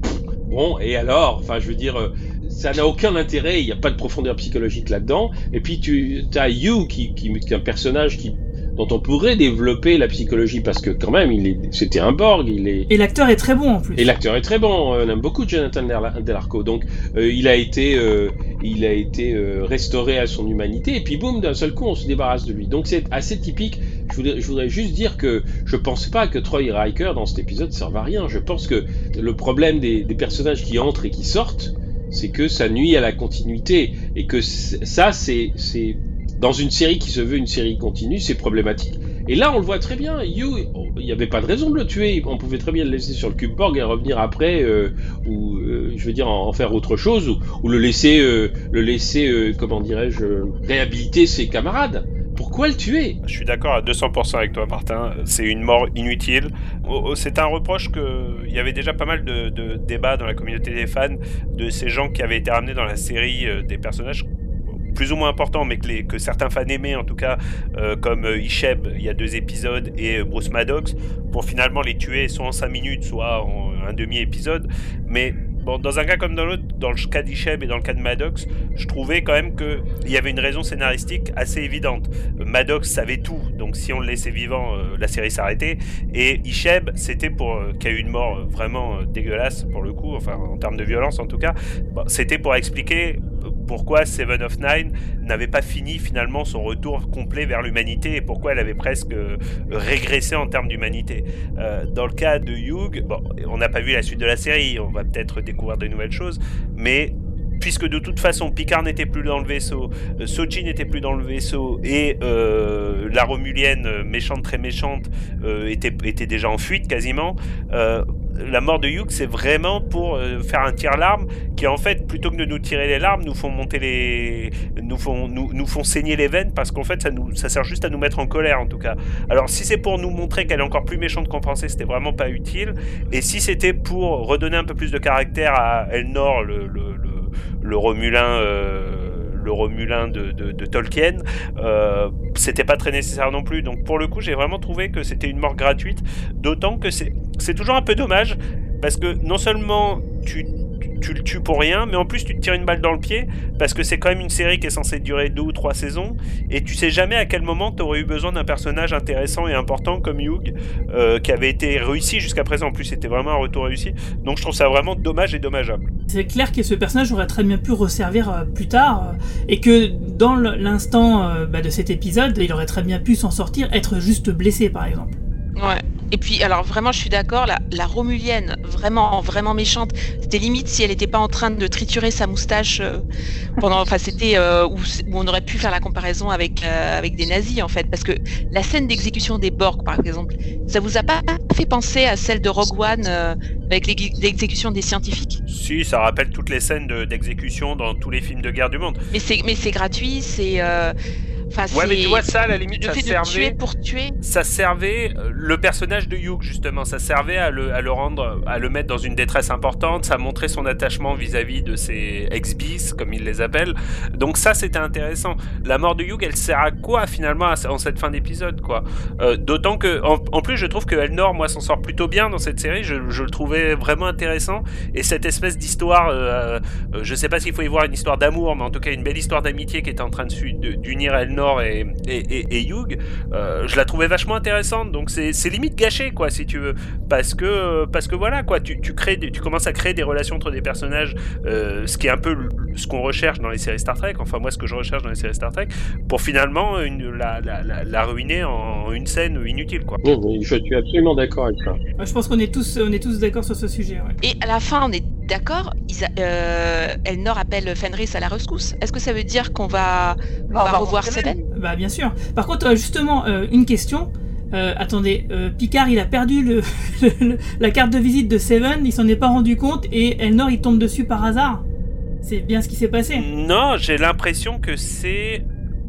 bon, et alors, enfin, je veux dire, euh, ça n'a aucun intérêt, il n'y a pas de profondeur psychologique là-dedans. Et puis, tu as You qui, qui, qui est un personnage qui, dont on pourrait développer la psychologie parce que quand même, il est, c'était un Borg, il est, Et l'acteur est très bon en plus. et l'acteur est très bon, on aime beaucoup Jonathan Del- Delarco. Donc euh, il a été, euh, il a été euh, restauré à son humanité et puis boum, d'un seul coup on se débarrasse de lui. Donc c'est assez typique. Je voudrais, je voudrais juste dire que je pense pas que Troy et Riker dans cet épisode servent à rien. Je pense que le problème des, des personnages qui entrent et qui sortent, c'est que ça nuit à la continuité et que ça c'est c'est dans une série qui se veut une série continue, c'est problématique. Et là, on le voit très bien. You, il n'y avait pas de raison de le tuer. On pouvait très bien le laisser sur le cube Borg et revenir après, euh, ou euh, je veux dire en, faire autre chose, ou, le laisser, euh, le laisser, comment dirais-je, réhabiliter ses camarades. Pourquoi quoi le tuer? Je suis d'accord à 200% avec toi, Martin. C'est une mort inutile. Oh, oh, C'est un reproche que il y avait déjà pas mal de, de débats dans la communauté des fans de ces gens qui avaient été ramenés dans la série des personnages plus ou moins importants, mais que, certains fans aimaient en tout cas, euh, comme euh, Isheb, il y a deux épisodes, et euh, Bruce Maddox, pour finalement les tuer soit en 5 minutes, soit en un demi-épisode. Mais dans un cas comme dans l'autre, dans le cas d'Isheb et dans le cas de Maddox, je trouvais quand même qu'il y avait une raison scénaristique assez évidente. Maddox savait tout, donc si on le laissait vivant, la série s'arrêtait. Et Isheb, c'était pour. euh, qui a eu une mort vraiment dégueulasse pour le coup, enfin en termes de violence en tout cas, bon, c'était pour expliquer pourquoi Seven of Nine n'avait pas fini finalement son retour complet vers l'humanité et pourquoi elle avait presque euh, régressé en termes d'humanité. Euh, dans le cas de Hugh, bon, on n'a pas vu la suite de la série, on va peut-être découvrir de nouvelles choses, mais puisque de toute façon Picard n'était plus dans le vaisseau, euh, Sochi n'était plus dans le vaisseau et la Romulienne méchante très méchante était, était déjà en fuite quasiment. La mort de Hugh, c'est vraiment pour euh, faire un tir-larme qui, en fait, plutôt que de nous tirer les larmes, nous font monter les, nous font, nous, font saigner les veines parce qu'en fait, ça sert juste à nous mettre en colère, en tout cas. Alors, si c'est pour nous montrer qu'elle est encore plus méchante qu'on pensait, c'était vraiment pas utile. Et si c'était pour redonner un peu plus de caractère à Elnor, le, le Romulin. euh, le Romulin de, Tolkien, euh, c'était pas très nécessaire non plus. Donc pour le coup, j'ai vraiment trouvé que c'était une mort gratuite, d'autant que c'est toujours un peu dommage parce que non seulement tu, tu, le tues pour rien, mais en plus tu te tires une balle dans le pied parce que c'est quand même une série qui est censée durer deux ou trois saisons et tu sais jamais à quel moment tu aurais eu besoin d'un personnage intéressant et important comme Hugh euh, qui avait été réussi jusqu'à présent. En plus, c'était vraiment un retour réussi. Donc je trouve ça vraiment dommage et dommageable. C'est clair que ce personnage aurait très bien pu resservir euh, plus tard, euh, et que dans l'instant euh, bah, de cet épisode, il aurait très bien pu s'en sortir, être juste blessé par exemple. Ouais. Et puis, alors vraiment, je suis d'accord, la, la Romulienne, vraiment, vraiment méchante, c'était limite si elle n'était pas en train de triturer sa moustache euh, pendant. Enfin, c'était euh, où, on aurait pu faire la comparaison avec, euh, avec des nazis, en fait. Parce que la scène d'exécution des Borg, par exemple, ça vous a pas fait penser à celle de Rogue One euh, avec l'exé- l'exécution des scientifiques? Si, ça rappelle toutes les scènes de- d'exécution dans tous les films de guerre du monde. Mais c'est mais c'est gratuit, c'est. Enfin, Ouais, mais tu vois, ça, à la limite, le ça fait de servait- tuer pour tuer. ça servait euh, le personnage de Hugh justement. Ça servait à le, à le rendre à le mettre dans une détresse importante. Ça montrait son attachement vis-à-vis de ses ex-bis comme il les appelle. Donc ça c'était intéressant. La mort de Hugh elle sert à quoi finalement en cette fin d'épisode quoi? Euh, d'autant que en, en plus je trouve que Elnor moi s'en sort plutôt bien dans cette série. Je, je le trouvais vraiment intéressant. Et cette espèce d'histoire euh, euh, je sais pas s'il faut y voir une histoire d'amour mais en tout cas une belle histoire d'amitié qui était en train de su- de- d'unir Elnor et, et, et, et Hugh euh, je la trouvais vachement intéressante donc c'est limite gâché quoi si tu veux parce que parce que voilà quoi tu, tu crées tu commences à créer des relations entre des personnages euh, ce qui est un peu ce qu'on recherche dans les séries Star Trek enfin moi ce que je recherche dans les séries Star Trek pour finalement une, la, la, la, la ruiner en une scène inutile quoi Non, mais je suis absolument d'accord avec ça. Je pense qu'on est tous, on est tous d'accord sur ce sujet. ouais. Et à la fin, on est d'accord, euh, Elnor appelle Fenris à la rescousse. Est-ce que ça veut dire qu'on va, on va revoir Bah bien sûr. Par contre, euh, justement, euh, une question. Euh, attendez, euh, Picard, il a perdu le, le- la carte de visite de Seven, il s'en est pas rendu compte et Elnor, il tombe dessus par hasard. C'est bien ce qui s'est passé. Non, j'ai l'impression que c'est.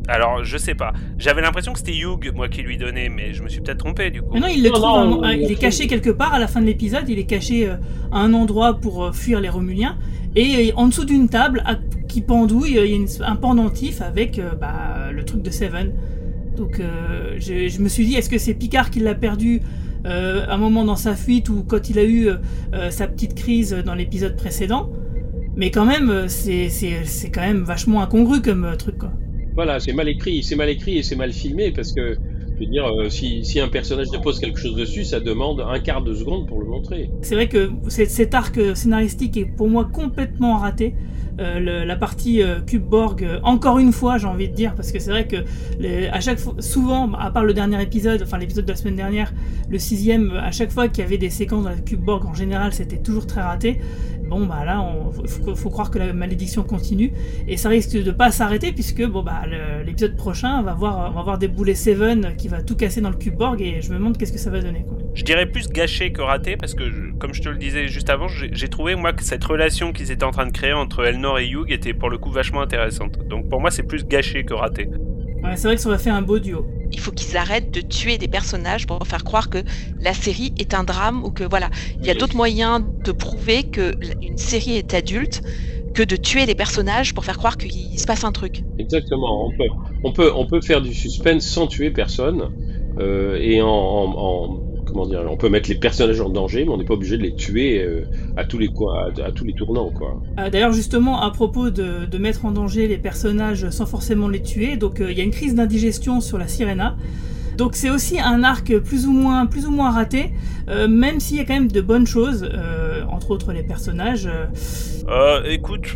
Alors, je sais pas. J'avais l'impression que c'était Hugh, moi, qui lui donnait, mais je me suis peut-être trompé du coup. Mais non, il le Non, trouve, non, un il il est caché quelque part à la fin de l'épisode, il est caché euh, à un endroit pour euh, fuir les Romuliens, et euh, en dessous d'une table qui pendouille, euh, il y a un pendentif avec euh, bah, le truc de Seven. Donc je, me suis dit, est-ce que c'est Picard qui l'a perdu euh, un moment dans sa fuite ou quand il a eu sa petite crise dans l'épisode précédent? Mais quand même, c'est quand même vachement incongru comme truc. Voilà, c'est mal écrit, c'est mal écrit et c'est mal filmé parce que, dire, euh, si, si un personnage dépose quelque chose dessus, ça demande un quart de seconde pour le montrer. C'est vrai que cet arc euh, scénaristique est pour moi complètement raté. Euh, la partie Cube Borg, encore une fois, j'ai envie de dire, parce que c'est vrai que à chaque fois, souvent, à part le dernier épisode, enfin l'épisode de la semaine dernière, le sixième, à chaque fois qu'il y avait des séquences dans la Cube Borg, en général, c'était toujours très raté. Bon, bah là, il faut, croire que la malédiction continue, et ça risque de pas s'arrêter, puisque bon, bah, l'épisode prochain, on va voir, on va voir Seven qui va tout casser dans le Cube Borg, et je me demande qu'est-ce que ça va donner. Je dirais plus gâché que raté parce que, comme je te le disais juste avant, j'ai j'ai trouvé moi que cette relation qu'ils étaient en train de créer entre Elnor et Hugh était pour le coup vachement intéressante. Donc pour moi, c'est plus gâché que raté. Ouais, c'est vrai que ça aurait fait un beau duo. Il faut qu'ils arrêtent de tuer des personnages pour faire croire que la série est un drame ou que voilà, il y a d'autres moyens de prouver que une série est adulte que de tuer des personnages pour faire croire qu'il se passe un truc. Exactement. On peut, on peut, on peut faire du suspense sans tuer personne euh, et en, en- en- comment dire, on peut mettre les personnages en danger, mais on n'est pas obligé de les tuer euh, à tous les coins, à, à tous les tournants, quoi. Euh, D'ailleurs, justement, à propos de, de mettre en danger les personnages sans forcément les tuer, donc euh, il y a une crise d'indigestion sur la Sirena. Donc c'est aussi un arc plus ou moins, plus ou moins raté, euh, même s'il y a quand même de bonnes choses, euh, entre autres les personnages. euh, Euh, écoute,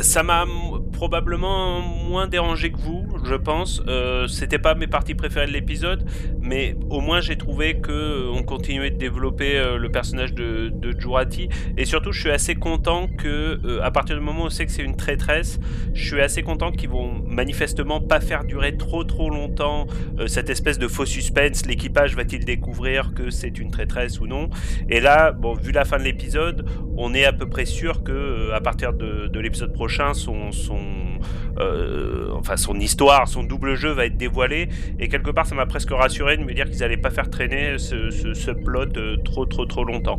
ça m'a probablement moins dérangé que vous, je pense. Euh, C'était pas mes parties préférées de l'épisode, mais au moins j'ai trouvé que euh, on continuait de développer euh, le personnage de, de Jurati. Et surtout, je suis assez content que, à partir du moment où on sait que c'est une traîtresse, je suis assez content qu'ils vont manifestement pas faire durer trop trop longtemps cette espèce de faux suspense. L'équipage va-t-il découvrir que c'est une traîtresse ou non? Et là, bon, vu la fin de l'épisode, on est à peu près sûr que à partir de, de l'épisode prochain, son, son, enfin son histoire, son double jeu va être dévoilé. Et quelque part, ça m'a presque rassuré de me dire qu'ils allaient pas faire traîner ce, plot euh, trop trop trop longtemps.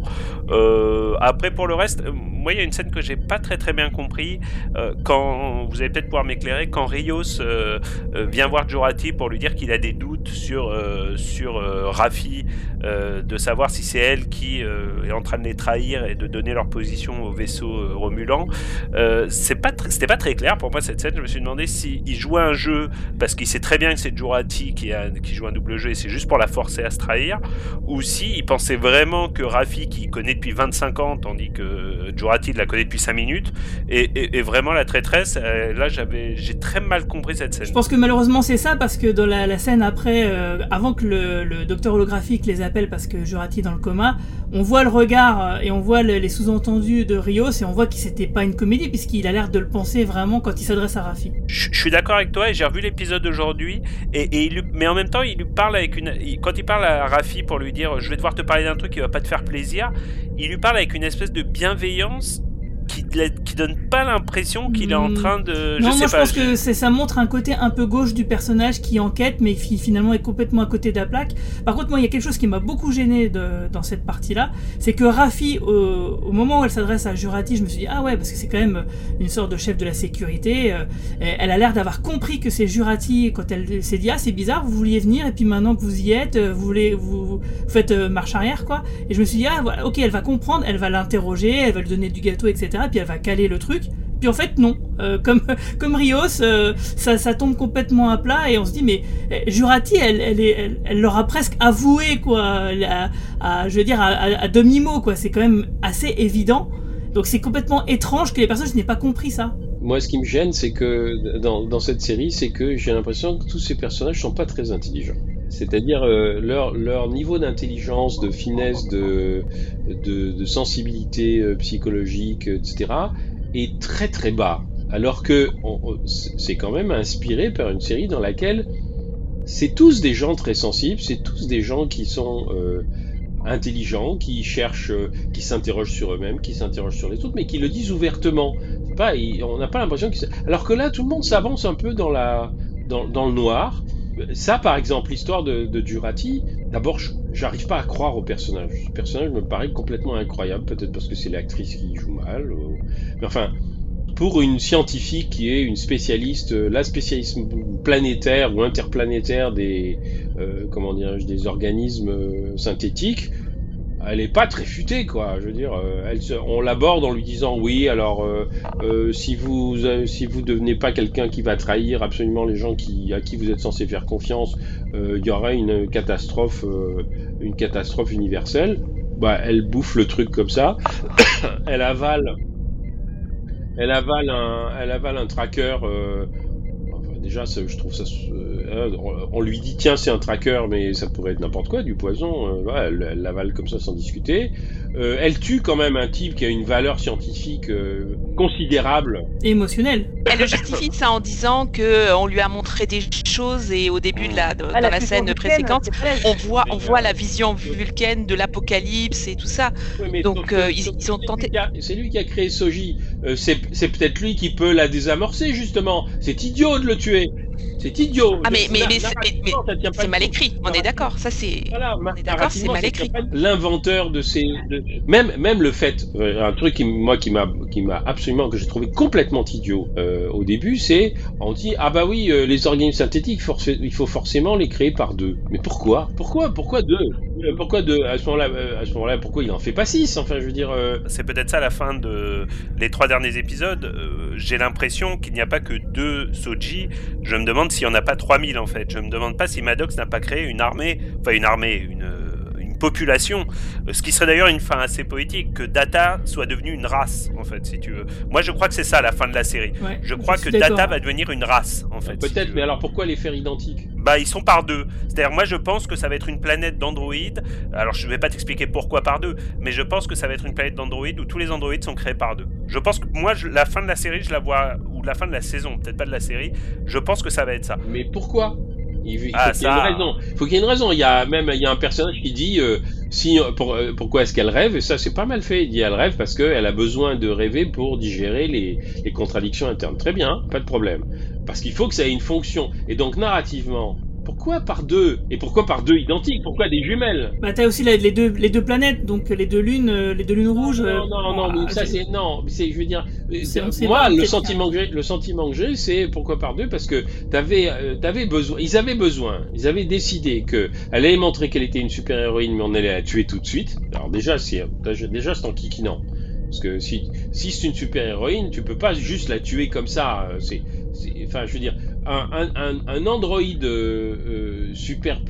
Euh, après, pour le reste, euh, moi, il y a une scène que j'ai pas très très bien compris. quand vous allez peut-être pouvoir m'éclairer, quand Rios vient voir Jorati pour lui dire qu'il a des doutes sur sur euh, de savoir si c'est elle qui est en train de les trahir et de donner leur position au vaisseau Romulan. C'est pas c'était pas très clair pour moi cette scène. Je me suis demandé si il jouait un jeu parce qu'il sait très bien que c'est Jurati qui, a, qui joue un double jeu et c'est juste pour la forcer à se trahir, ou si il pensait vraiment que Raffi, qui connaît depuis 25 ans, tandis que Jurati la connaît depuis 5 minutes, est, est- est vraiment la traîtresse. Euh, là, j'avais j'ai très mal compris cette scène. Je pense que malheureusement c'est ça parce que dans la, la scène après, euh, avant que le, le docteur holographique les appelle parce que Jurati est dans le coma, on voit le regard euh, et on voit le- les sous-entendus de Rios et on voit que c'était pas une comédie puisqu'il a l'air de le penser vraiment quand il s'adresse à Raffi. Je je suis d'accord avec toi et j'ai revu l'épisode d'aujourd'hui et, mais en même temps il lui parle avec une quand il parle à Rafi pour lui dire je vais devoir te parler d'un truc qui va pas te faire plaisir il lui parle avec une espèce de bienveillance qui, donne pas l'impression qu'il est en Hmm. train de non, je sais moi je pense que ça montre un côté un peu gauche du personnage qui enquête, mais qui finalement est complètement à côté de la plaque. Par contre, moi, il y a quelque chose qui m'a beaucoup gêné de- dans cette partie-là, c'est que Rafi, au, au moment où elle s'adresse à Jurati, je me suis dit ah ouais, parce que c'est quand même une sorte de chef de la sécurité. euh, elle a l'air d'avoir compris que c'est Jurati quand elle s'est dit ah c'est bizarre, vous vouliez venir et puis maintenant que vous y êtes, euh, vous voulez vous, vous faites euh, marche arrière quoi. Et je me suis dit ah voilà, ok, elle va comprendre, elle va l'interroger, elle va lui donner du gâteau, etc. Puis elle va caler le truc. Puis en fait non, Euh, comme comme Rios, euh, ça, ça tombe complètement à plat et on se dit mais euh, Jurati, elle, elle, est, elle, leur a presque avoué quoi, à, je veux dire à, à- à demi mot quoi. C'est quand même assez évident. Donc c'est complètement étrange que les personnages n'aient pas compris ça. Moi, ce qui me gêne, c'est que dans, dans cette série, c'est que j'ai l'impression que tous ces personnages sont pas très intelligents. C'est-à-dire euh, leur, niveau d'intelligence, de finesse, de, sensibilité euh, psychologique, etc., est très très bas. Alors que c'est quand même inspiré par une série dans laquelle c'est tous des gens très sensibles, c'est tous des gens qui sont euh, intelligents, qui cherchent, qui s'interrogent sur eux-mêmes, qui s'interrogent sur les autres, mais qui le disent ouvertement. Pas, on n'a pas l'impression qu'ils... Alors que là, tout le monde s'avance un peu dans le noir. Ça, par exemple, l'histoire de, de Jurati, d'abord, j'arrive pas à croire au personnage. Ce personnage me paraît complètement incroyable, peut-être parce que c'est l'actrice qui joue mal. Mais enfin, pour une scientifique qui est une spécialiste, euh, la spécialiste planétaire ou interplanétaire des, euh, comment des organismes euh, synthétiques, elle est pas très futée, quoi. Je veux dire, euh, elle se- on l'aborde en lui disant oui, alors euh, euh, si vous euh, si vous devenez pas quelqu'un qui va trahir absolument les gens qui à qui vous êtes censé faire confiance, il y aura une catastrophe, une catastrophe universelle. Bah, elle bouffe le truc comme ça, elle avale, elle avale un, elle avale un tracker. Euh, déjà, je trouve ça. euh, on, on lui dit tiens, c'est un tracker, mais ça pourrait être n'importe quoi, du poison. euh, elle l'avale comme ça sans discuter. Euh, elle tue quand même un type qui a une valeur scientifique euh, considérable. Et émotionnel. Elle le justifie ça en disant que euh, on lui a montré des choses et au début de la, de- Ah, dans la scène précédente, on voit, on voit la vision vulcaine de l'apocalypse et tout ça. Oui, mais Donc, euh, ils- ont c'est tenté- lui qui a- C'est lui qui a créé Soji. Euh, c'est peut-être lui qui peut la désamorcer, justement. C'est idiot de le tuer. C'est idiot. Ah, mais, mais, mais, c'est- mal écrit, on est d'accord. Ça, c'est. Voilà, On est d'accord, c'est mal écrit. L'inventeur de ces, de- même même le fait, euh, un truc qui moi qui m'a qui m'a absolument que j'ai trouvé complètement idiot euh, au début, c'est on dit ah bah oui euh, les organismes synthétiques forcé- il faut forcément les créer par deux. Mais pourquoi? Pourquoi? Pourquoi deux? Pourquoi deux? À ce moment-là euh, pourquoi il en fait pas six? Enfin, je veux dire. euh, C'est peut-être ça la fin de les trois derniers épisodes. euh, J'ai l'impression qu'il n'y a pas que deux Soji. Je me demande s'il n'y en a pas 3000 en fait. Je me demande pas si Maddox n'a pas créé une armée, enfin une armée, une population. Euh, Ce qui serait d'ailleurs une fin assez poétique, que Data soit devenu une race en fait, si tu veux. Moi je crois que c'est ça la fin de la série. Ouais, Je crois que Data va devenir une race en fait. Peut-être, mais alors pourquoi les faire identiques? Bah, ils sont par deux. C'est-à-dire, moi, je pense que ça va être une planète d'androïdes. Alors, je vais pas t'expliquer pourquoi par deux, mais je pense que ça va être une planète d'androïdes où tous les androïdes sont créés par deux. Je pense que moi, je- la fin de la série, je la vois, ou la fin de la saison, peut-être pas de la série, je pense que ça va être ça. Mais pourquoi? Il, il faut Ah, qu'il y ait ça- une raison. Il faut qu'il y ait une raison. Il y a même il y a un personnage qui dit euh, si pour, euh, pourquoi est-ce qu'elle rêve? Et ça c'est pas mal fait. Il dit elle rêve parce qu'elle a besoin de rêver pour digérer les, les contradictions internes. Très bien, pas de problème. Parce qu'il faut que ça ait une fonction. Et donc narrativement, pourquoi par deux Et pourquoi par deux identiques Pourquoi des jumelles Bah t'as aussi les deux les deux planètes, donc les deux lunes, euh, les deux lunes rouges. euh, Non, non, non, mais ah, ça c'est- non, c'est je veux dire euh, moi le sentiment que j'ai le sentiment que j'ai c'est pourquoi par deux parce que t'avais euh, t'avais besoin ils avaient besoin ils avaient décidé que elle allait montrer qu'elle était une super héroïne mais on allait la tuer tout de suite alors déjà c'est déjà c'est en kikinant parce que si si c'est une super héroïne tu peux pas juste la tuer comme ça euh, c'est- enfin je veux dire un un un, androïde euh, euh, super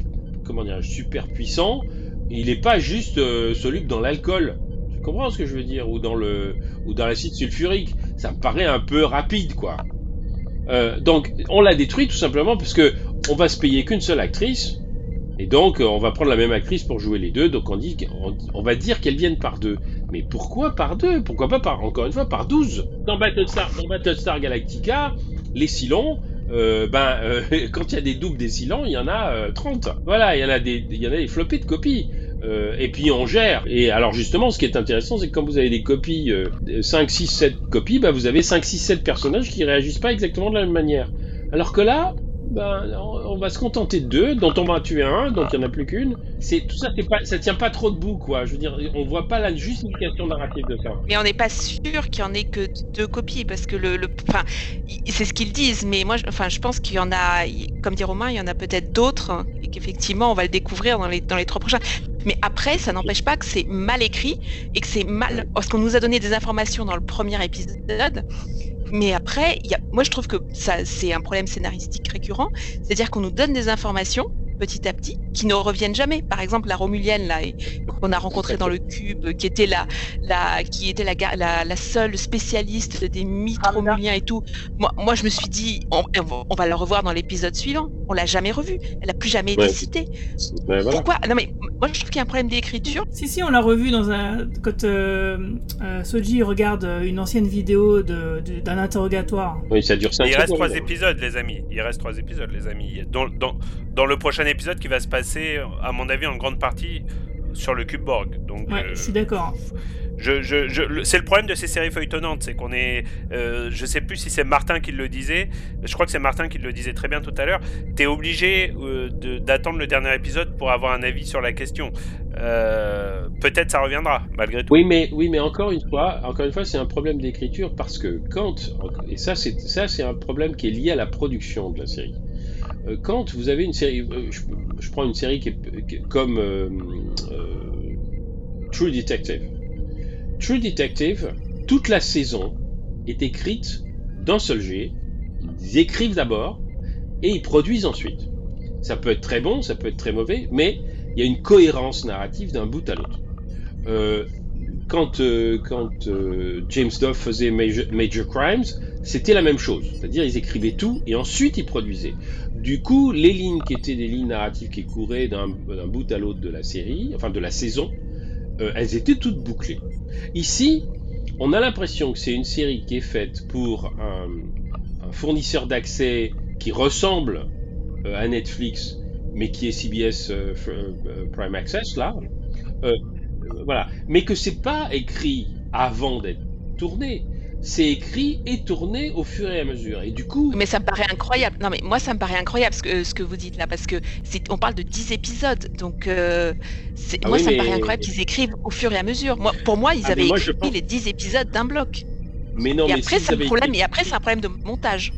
comment dire super puissant il est pas juste euh, soluble dans l'alcool tu comprends ce que je veux dire? Ou dans le ou dans l'acide sulfurique. Ça me paraît un peu rapide, quoi. Donc, on l'a détruit tout simplement parce que on va se payer qu'une seule actrice. Et donc, on va prendre la même actrice pour jouer les deux. Donc, on, dit, on, va dire qu'elles viennent par deux. Mais pourquoi par deux? Pourquoi pas par, encore une fois, par douze? Dans Battlestar, dans Battlestar Galactica, les Cylons, euh, ben, euh, quand il y a des doubles Cylons, il y en a euh, 30. Voilà, il y en a des, il y en a des flopées de copies. Euh, et puis on gère. Et alors justement, ce qui est intéressant, c'est que quand vous avez des copies, euh, 5, 6, 7 copies, bah, vous avez 5, 6, 7 personnages qui réagissent pas exactement de la même manière. Alors que là, ben, on va se contenter de deux, dont on va en tuer un, donc il n'y en a plus qu'une. C'est tout ça, pas, ça tient pas trop debout, quoi. Je veux dire, on voit pas la justification narrative de ça. Mais on n'est pas sûr qu'il y en ait que deux copies parce que le, le enfin, i- c'est ce qu'ils disent. Mais moi, je, enfin, je pense qu'il y en a, comme dit Romain, il y en a peut-être d'autres hein, et qu'effectivement, on va le découvrir dans les dans les trois prochains. Mais après, ça n'empêche pas que c'est mal écrit et que c'est mal parce qu'on nous a donné des informations dans le premier épisode. Mais après, moi je trouve que ça c'est un problème scénaristique récurrent, c'est-à-dire qu'on nous donne des informations petit à petit qui ne reviennent jamais. Par exemple, la Romulienne là qu'on a rencontrée dans le cube, qui était la, la qui était la, la, la seule spécialiste des mythes romuliens et tout. Moi, moi je me suis dit, on, on va la revoir dans l'épisode suivant. On l'a jamais revue. Elle a plus jamais été Ouais. citée. Ouais, voilà. Pourquoi? Non mais moi je trouve qu'il y a un problème d'écriture. Si, si, on l'a revu dans un. Quand euh, euh, Soji regarde euh, une ancienne vidéo de- de- d'un interrogatoire. Oui, ça dure 5 Il reste trois épisodes, les amis. Il reste trois épisodes, les amis. Dans, dans, dans le prochain épisode qui va se passer, à mon avis, en grande partie sur le cube Borg. Donc, Ouais, euh, je suis d'accord. je, je, je- c'est le problème de ces séries feuilletonnantes, c'est qu'on est, euh, je sais plus si c'est Martin qui le disait, je crois que c'est Martin qui le disait très bien tout à l'heure. T'es obligé euh, de- d'attendre le dernier épisode pour avoir un avis sur la question. Euh, Peut-être ça reviendra malgré tout. Oui, mais oui, mais encore une fois, encore une fois, c'est un problème d'écriture parce que quand et ça c'est ça c'est un problème qui est lié à la production de la série. Euh, Quand vous avez une série, euh, je, prends une série qui est, comme euh, euh, True Detective. True Detective, toute la saison est écrite d'un seul jet. Ils écrivent d'abord et ils produisent ensuite. Ça peut être très bon, ça peut être très mauvais, mais il y a une cohérence narrative d'un bout à l'autre. Euh, quand euh, euh, James Duff faisait Major, Major Crimes, c'était la même chose. C'est-à-dire ils écrivaient tout et ensuite ils produisaient. Du coup, les lignes qui étaient des lignes narratives qui couraient d'un bout à l'autre de la série, enfin de la saison, euh, elles étaient toutes bouclées. Ici, on a l'impression que c'est une série qui est faite pour un, fournisseur d'accès qui ressemble euh, à Netflix, mais qui est CBS euh, Prime Access là. Voilà, mais que c'est pas écrit avant d'être tourné. C'est écrit et tourné au fur et à mesure. Et du coup. Mais ça me paraît incroyable. Non, mais moi, ça me paraît incroyable ce que, ce que vous dites là, parce que on parle de 10 épisodes. Donc, euh, Ah moi, oui, ça me paraît incroyable qu'ils écrivent au fur et à mesure. Moi, pour moi, ils Ah, avaient moi, écrit pense- les 10 épisodes d'un bloc. Mais non, et mais après, s'ils c'est un problème. écrit- Et après, c'est un problème de montage.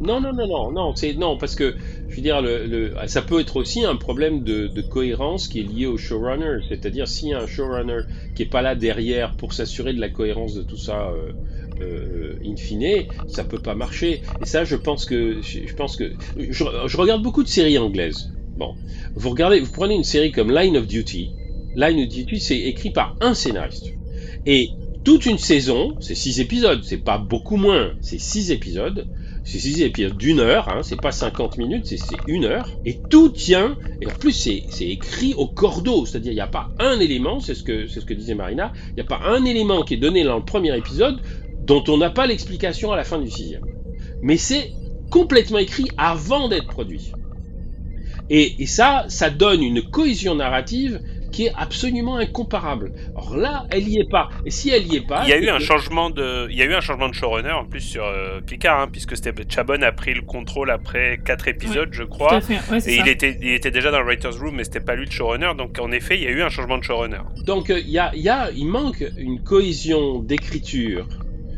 Non, non, non, non, non, c'est non parce que je veux dire, le, le- ça peut être aussi un problème de, de cohérence qui est lié au showrunner, c'est-à-dire s'il y a un showrunner qui est pas là derrière pour s'assurer de la cohérence de tout ça. euh, euh, in fine, ça peut pas marcher. Et ça, je pense que, je pense que, je, je regarde beaucoup de séries anglaises. Bon, vous regardez, vous prenez une série comme Line of Duty. Line of Duty, c'est écrit par un scénariste. Et toute une saison, c'est six épisodes, c'est pas beaucoup moins, c'est six épisodes. C'est six épisodes d'une heure, hein, c'est pas 50 minutes, c'est une heure. Et tout tient, et en plus c'est écrit au cordeau, c'est-à-dire il n'y a pas un élément, c'est ce, que, c'est ce que disait Marina, il n'y a pas un élément qui est donné dans le premier épisode dont on n'a pas l'explication à la fin du sixième. Mais c'est complètement écrit avant d'être produit. Et, et ça, ça donne une cohésion narrative qui est absolument incomparable. Alors là, elle y est pas. Et si elle y est pas, Il y a eu un que- changement de, il y a eu un changement de showrunner en plus sur euh, Picard, hein, puisque c'était Chabon a pris le contrôle après quatre épisodes, je crois. tout à fait. Ouais, c'est et ça. il était, il était déjà dans le writers room, mais c'était pas lui le showrunner. Donc en effet, il y a eu un changement de showrunner. Donc euh, il y a, il y a, il manque une cohésion d'écriture.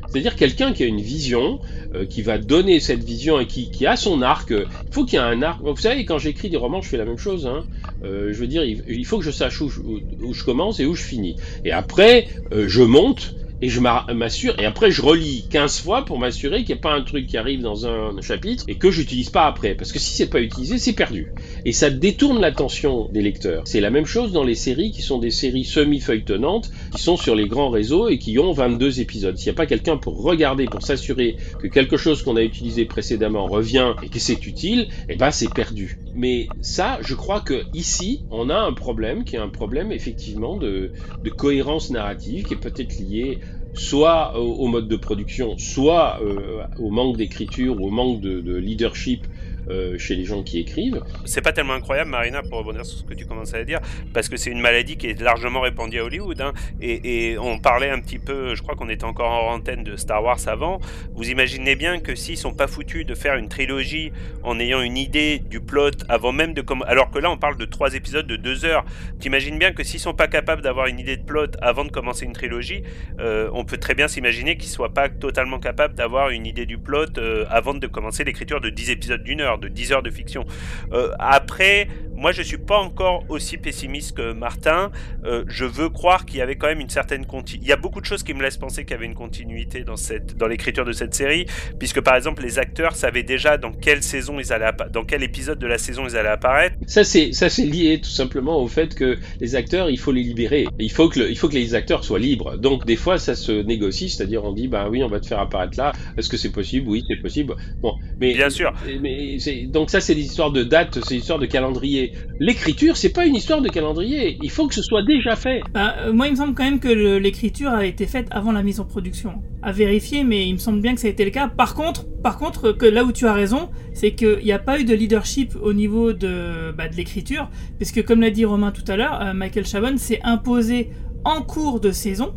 C'est-à-dire quelqu'un qui a une vision, euh, qui va donner cette vision et qui, qui a son arc. Il faut qu'il y ait un arc. Vous savez, quand j'écris des romans, je fais la même chose. Hein. Euh, je veux dire, il, il faut que je sache où je, où- où je commence et où je finis. Et après, euh, je monte et je m'a- m'assure. Et après, je relis 15 fois pour m'assurer qu'il n'y ait pas un truc qui arrive dans un chapitre et que j'utilise pas après. Parce que si c'est pas utilisé, c'est perdu. Et ça détourne l'attention des lecteurs. C'est la même chose dans les séries qui sont des séries semi-feuilletonnantes, qui sont sur les grands réseaux et qui ont 22 épisodes. S'il n'y a pas quelqu'un pour regarder, pour s'assurer que quelque chose qu'on a utilisé précédemment revient et que c'est utile, eh ben c'est perdu. Mais ça, je crois que ici, on a un problème qui est un problème effectivement de, cohérence narrative qui est peut-être lié soit au, mode de production, soit euh, au manque d'écriture, au manque de leadership euh, chez les gens qui écrivent. C'est pas tellement incroyable, Marina, pour rebondir sur ce que tu commences à dire, parce que c'est une maladie qui est largement répandue à Hollywood. hein. et, on parlait un petit peu, je crois qu'on était encore en antenne de Star Wars avant. Vous imaginez bien que s'ils sont pas foutus de faire une trilogie en ayant une idée du plot avant même de commencer, alors que là on parle de trois épisodes de deux heures, t'imagines bien que s'ils sont pas capables d'avoir une idée de plot avant de commencer une trilogie, euh, on peut très bien s'imaginer qu'ils soient pas totalement capables d'avoir une idée du plot euh, avant de commencer l'écriture de 10 épisodes d'une heure, de 10 heures de fiction. Euh, après, moi je suis pas encore aussi pessimiste que Martin. Euh, je veux croire qu'il y avait quand même une certaine continuité. Il y a beaucoup de choses qui me laissent penser qu'il y avait une continuité dans cette, dans l'écriture de cette série, puisque par exemple les acteurs savaient déjà dans quelle saison ils allaient, appa- dans quel épisode de la saison ils allaient apparaître. Ça c'est ça c'est lié tout simplement au fait que les acteurs il faut les libérer. Il faut que le- il faut que les acteurs soient libres. Donc des fois ça se négocie, c'est-à-dire on dit bah oui on va te faire apparaître là. Est-ce que c'est possible? Oui c'est possible. Bon mais Bien sûr. Mais donc ça c'est des histoires de date, c'est des histoires de calendrier. L'écriture c'est pas une histoire de calendrier. Il faut que ce soit déjà fait. Bah, euh, moi, il me semble quand même que l'écriture a été faite avant la mise en production. À vérifier, mais il me semble bien que ça a été le cas. Par contre, par contre, que là où tu as raison, c'est qu'il n'y a pas eu de leadership au niveau de, bah, de l'écriture, puisque comme l'a dit Romain tout à l'heure, euh, Michael Chabon s'est imposé en cours de saison.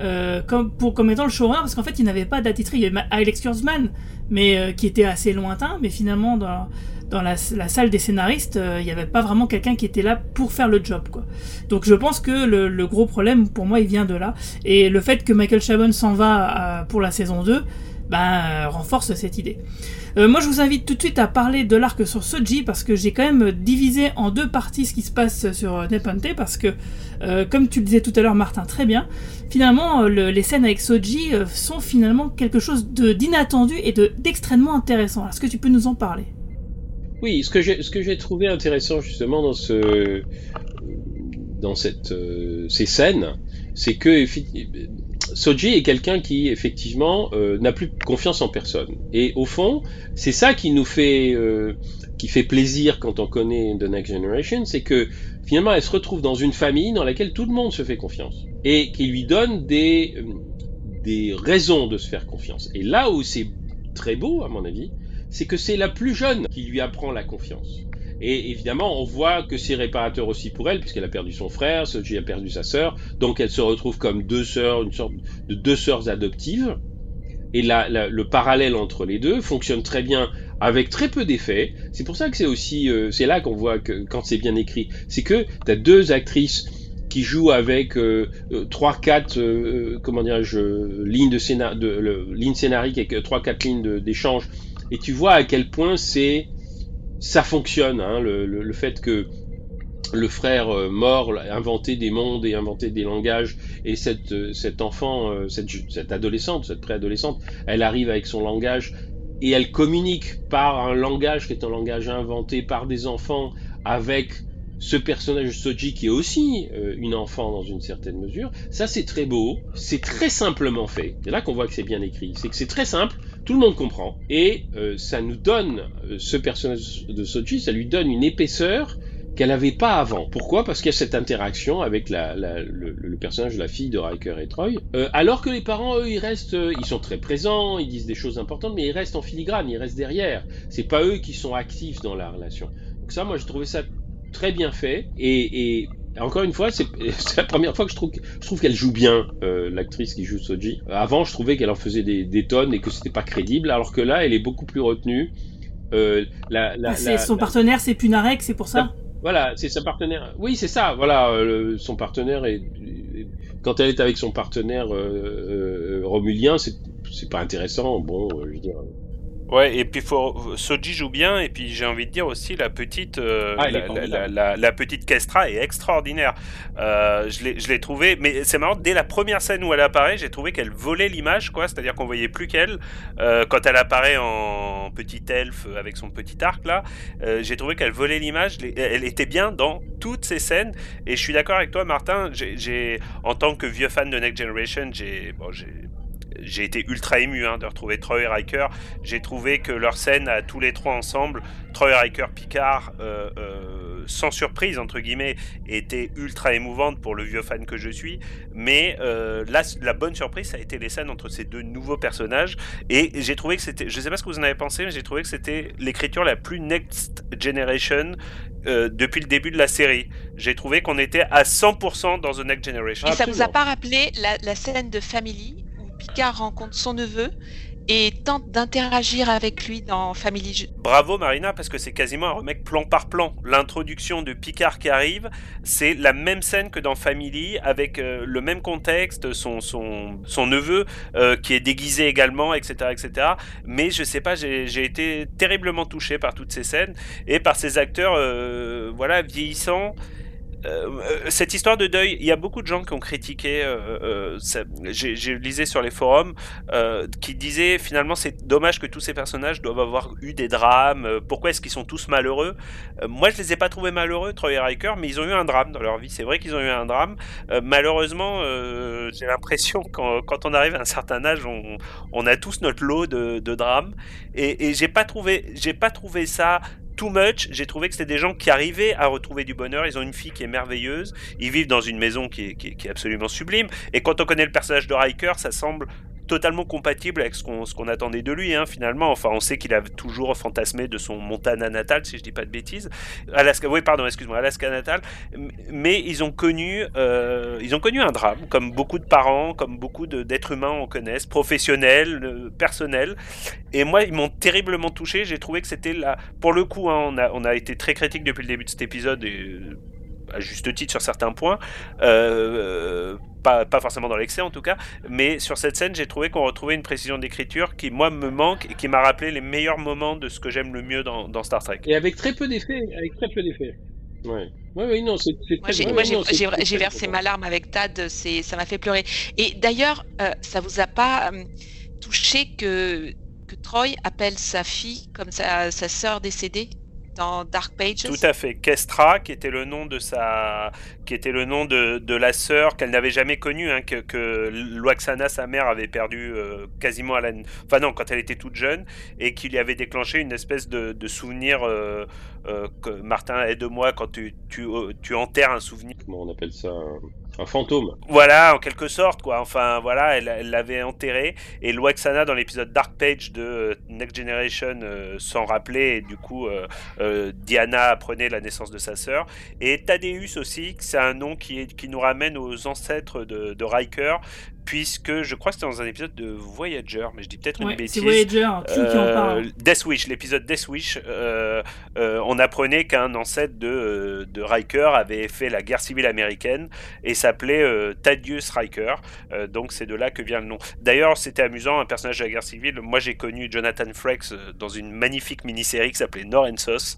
Euh, comme, pour, comme étant le showrunner parce qu'en fait il n'avait pas d'attitré. Il y avait Alex Kurzman mais euh, qui était assez lointain mais finalement dans, dans la, la salle des scénaristes euh, il n'y avait pas vraiment quelqu'un qui était là pour faire le job quoi. Donc je pense que le, le gros problème pour moi il vient de là. Et le fait que Michael Chabon s'en va euh, pour la saison 2 ben, euh, renforce cette idée. Euh, moi je vous invite tout de suite à parler de l'arc sur Soji parce que j'ai quand même divisé en deux parties ce qui se passe sur euh, Nepenthe parce que comme tu le disais tout à l'heure Martin très bien, finalement le- les scènes avec Soji sont finalement quelque chose d'inattendu et de- d'extrêmement intéressant. Est-ce que tu peux nous en parler? Oui, ce que j'ai trouvé intéressant justement dans ces scènes, c'est que Soji est quelqu'un qui effectivement euh, n'a plus confiance en personne. Et au fond, c'est ça qui nous fait euh, qui fait plaisir quand on connaît The Next Generation, c'est que finalement elle se retrouve dans une famille dans laquelle tout le monde se fait confiance et qui lui donne des euh, des raisons de se faire confiance. Et là où c'est très beau à mon avis, c'est que c'est la plus jeune qui lui apprend la confiance. Et évidemment, on voit que c'est réparateur aussi pour elle, puisqu'elle a perdu son frère, Soji a perdu sa sœur, donc elle se retrouve comme deux sœurs, une sorte de deux sœurs adoptives. Et la, la, le parallèle entre les deux fonctionne très bien avec très peu d'effets. C'est pour ça que c'est aussi, euh, c'est là qu'on voit que quand c'est bien écrit, c'est que tu as deux actrices qui jouent avec euh, euh, trois, quatre, euh, comment dirais-je, lignes de scénar, de, le, lignes scénariques avec trois, quatre lignes d'échange, et tu vois à quel point c'est, ça fonctionne, hein, le, fait que le frère euh, mort a inventé des mondes et inventé des langages et cette, euh, cet enfant, euh, cette adolescente, cette préadolescente, elle arrive avec son langage et elle communique par un langage qui est un langage inventé par des enfants avec ce personnage Soji qui est aussi euh, une enfant dans une certaine mesure. Ça c'est très beau, c'est très simplement fait. C'est là qu'on voit que c'est bien écrit. C'est que c'est très simple, tout le monde comprend et euh, ça nous donne ce personnage de Soji, ça lui donne une épaisseur qu'elle n'avait pas avant. Pourquoi? Parce qu'il y a cette interaction avec le, personnage de la fille de Riker et Troy. Euh, alors que les parents, eux, ils restent, euh, ils sont très présents, ils disent des choses importantes, mais ils restent en filigrane, ils restent derrière. C'est pas eux qui sont actifs dans la relation. Donc ça, moi, j'ai trouvé ça très bien fait. Et, et encore une fois, c'est la première fois que je trouve, je trouve qu'elle joue bien, euh, l'actrice qui joue Soji. Avant, je trouvais qu'elle en faisait des, des, tonnes et que c'était pas crédible, alors que là, elle est beaucoup plus retenue. Euh, la, la, ah, son partenaire, c'est Punarek, c'est pour ça voilà, c'est sa partenaire. Oui, c'est ça. Voilà, euh, son partenaire est quand elle est avec son partenaire euh, euh, romulien, c'est c'est pas intéressant. Bon, je veux dire. Ouais, et puis faut, Soji joue bien, et puis j'ai envie de dire aussi la petite, euh, ah, la, la, la, la, petite Kestra est extraordinaire. Euh, je l'ai trouvé, mais c'est marrant, dès la première scène où elle apparaît, j'ai trouvé qu'elle volait l'image, quoi, c'est-à-dire qu'on voyait plus qu'elle. Euh, quand elle apparaît en petit elfe avec son petit arc là, euh, j'ai trouvé qu'elle volait l'image, elle était bien dans toutes ces scènes, et je suis d'accord avec toi, Martin, j'ai en tant que vieux fan de Next Generation, j'ai bon, j'ai été ultra ému hein, de retrouver Troy et Riker. J'ai trouvé que leur scène à tous les trois ensemble, Troy, Riker, Picard, euh, euh, sans surprise entre guillemets, était ultra émouvante pour le vieux fan que je suis. Mais euh, la, la, bonne surprise, ça a été les scènes entre ces deux nouveaux personnages. Et j'ai trouvé que c'était, je sais pas ce que vous en avez pensé, mais j'ai trouvé que c'était l'écriture la plus next generation euh, depuis le début de la série. J'ai trouvé qu'on était à 100% dans The Next Generation. Et ça vous a pas rappelé la, la scène de Family Picard rencontre son neveu et tente d'interagir avec lui dans Family. Bravo Marina, parce que c'est quasiment un remake plan par plan. L'introduction de Picard qui arrive, c'est la même scène que dans Family, avec euh, le même contexte, son, son, son neveu euh, qui est déguisé également, etc. etc. Mais je sais pas, j'ai été terriblement touché par toutes ces scènes et par ces acteurs euh, voilà, vieillissants. Euh, cette histoire de deuil, il y a beaucoup de gens qui ont critiqué. Euh, euh, J'ai lisé sur les forums euh, qui disaient finalement c'est dommage que tous ces personnages doivent avoir eu des drames. Euh, pourquoi est-ce qu'ils sont tous malheureux? Euh, Moi, je les ai pas trouvés malheureux, Troy et Riker, mais ils ont eu un drame dans leur vie. C'est vrai qu'ils ont eu un drame. malheureusement, j'ai l'impression quand, quand on arrive à un certain âge, on, a tous notre lot de, de drames. Et, et j'ai pas trouvé, j'ai pas trouvé ça too much. J'ai trouvé que c'était des gens qui arrivaient à retrouver du bonheur. Ils ont une fille qui est merveilleuse. Ils vivent dans une maison qui est, absolument sublime. Et quand on connaît le personnage de Riker, ça semble totalement compatible avec ce qu'on qu'on attendait de lui hein, finalement. Enfin on sait qu'il a toujours fantasmé de son Montana natal si je dis pas de bêtises. Alaska oui pardon excuse-moi Alaska natal. Mais ils ont connu euh, ils ont connu un drame comme beaucoup de parents comme beaucoup d'êtres humains en connaissent professionnels euh, personnels. Et moi ils m'ont terriblement touché. J'ai trouvé que c'était là pour le coup hein, on a on a été très critique depuis le début de cet épisode et à juste titre sur certains points, euh, pas, pas, forcément dans l'excès en tout cas, mais sur cette scène j'ai trouvé qu'on retrouvait une précision d'écriture qui moi me manque et qui m'a rappelé les meilleurs moments de ce que j'aime le mieux dans, dans, Star Trek. Et avec très peu d'effets, avec très peu d'effets. Ouais. Ouais, ouais, non, c'est Moi, j'ai versé ma larme avec Tad, ça m'a fait pleurer. Et d'ailleurs, euh, ça vous a pas euh, touché que, que Troy appelle sa fille comme sa, sa sœur décédée? Dans Dark Pages. Tout à fait. Kestra, qui était le nom de sa, qui était le nom de, de la sœur qu'elle n'avait jamais connue, hein, que, que Loaxana, sa mère, avait perdu euh, quasiment à la, enfin non, quand elle était toute jeune, et qui lui avait déclenché une espèce de, de souvenir. Euh, euh, que Martin aide-moi quand tu, tu, tu enterres un souvenir. Comment on appelle ça Un fantôme. Voilà, en quelque sorte, quoi. Enfin, voilà, elle l'avait enterré. Et Loaxana, dans l'épisode Dark Page de euh, Next Generation, euh, s'en rappelait. Et du coup, euh, Diana apprenait la naissance de sa sœur. Et Thaddeus aussi, c'est un nom qui, qui nous ramène aux ancêtres de, de Riker, puisque je crois que c'était dans un épisode de Voyager, mais je dis peut-être une bêtise. C'est Voyager, qui en parle. Death Wish, l'épisode Death Wish, euh, euh, on apprenait qu'un ancêtre de, de Riker avait fait la guerre civile américaine et s'appelait euh, Thaddeus Riker, donc c'est de là que vient le nom. D'ailleurs, c'était amusant, un personnage de la guerre civile, moi j'ai connu Jonathan Frakes dans une magnifique mini-série qui s'appelait Norensos,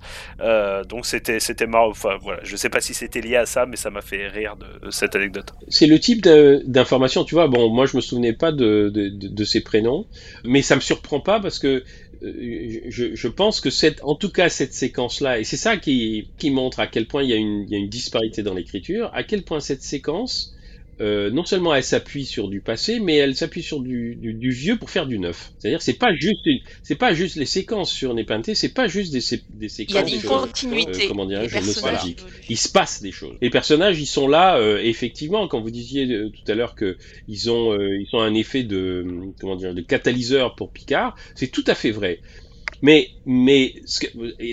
donc c'était c'était marrant, enfin voilà, je sais pas si c'était lié à ça, mais ça m'a fait rire de, cette anecdote. C'est le type d'information, tu vois, bon, moi je me souvenais pas de, de, de, ces prénoms, mais ça me surprend pas parce que euh, je, pense que en tout cas cette séquence-là, et c'est ça qui, montre à quel point il y a une disparité dans l'écriture, à quel point cette séquence euh, non seulement elle s'appuie sur du passé, mais elle s'appuie sur du, du, du, vieux pour faire du neuf. C'est-à-dire c'est pas juste c'est pas juste les séquences sur Nepenthe, c'est pas juste des, des séquences. Il y a une continuité. Euh, comment dirais-je nostalgiques. Il se passe des choses. Les personnages ils sont là euh, effectivement quand vous disiez tout à l'heure que ils ont ils ont un effet de comment dire de catalyseur pour Picard, c'est tout à fait vrai. Mais mais ce que,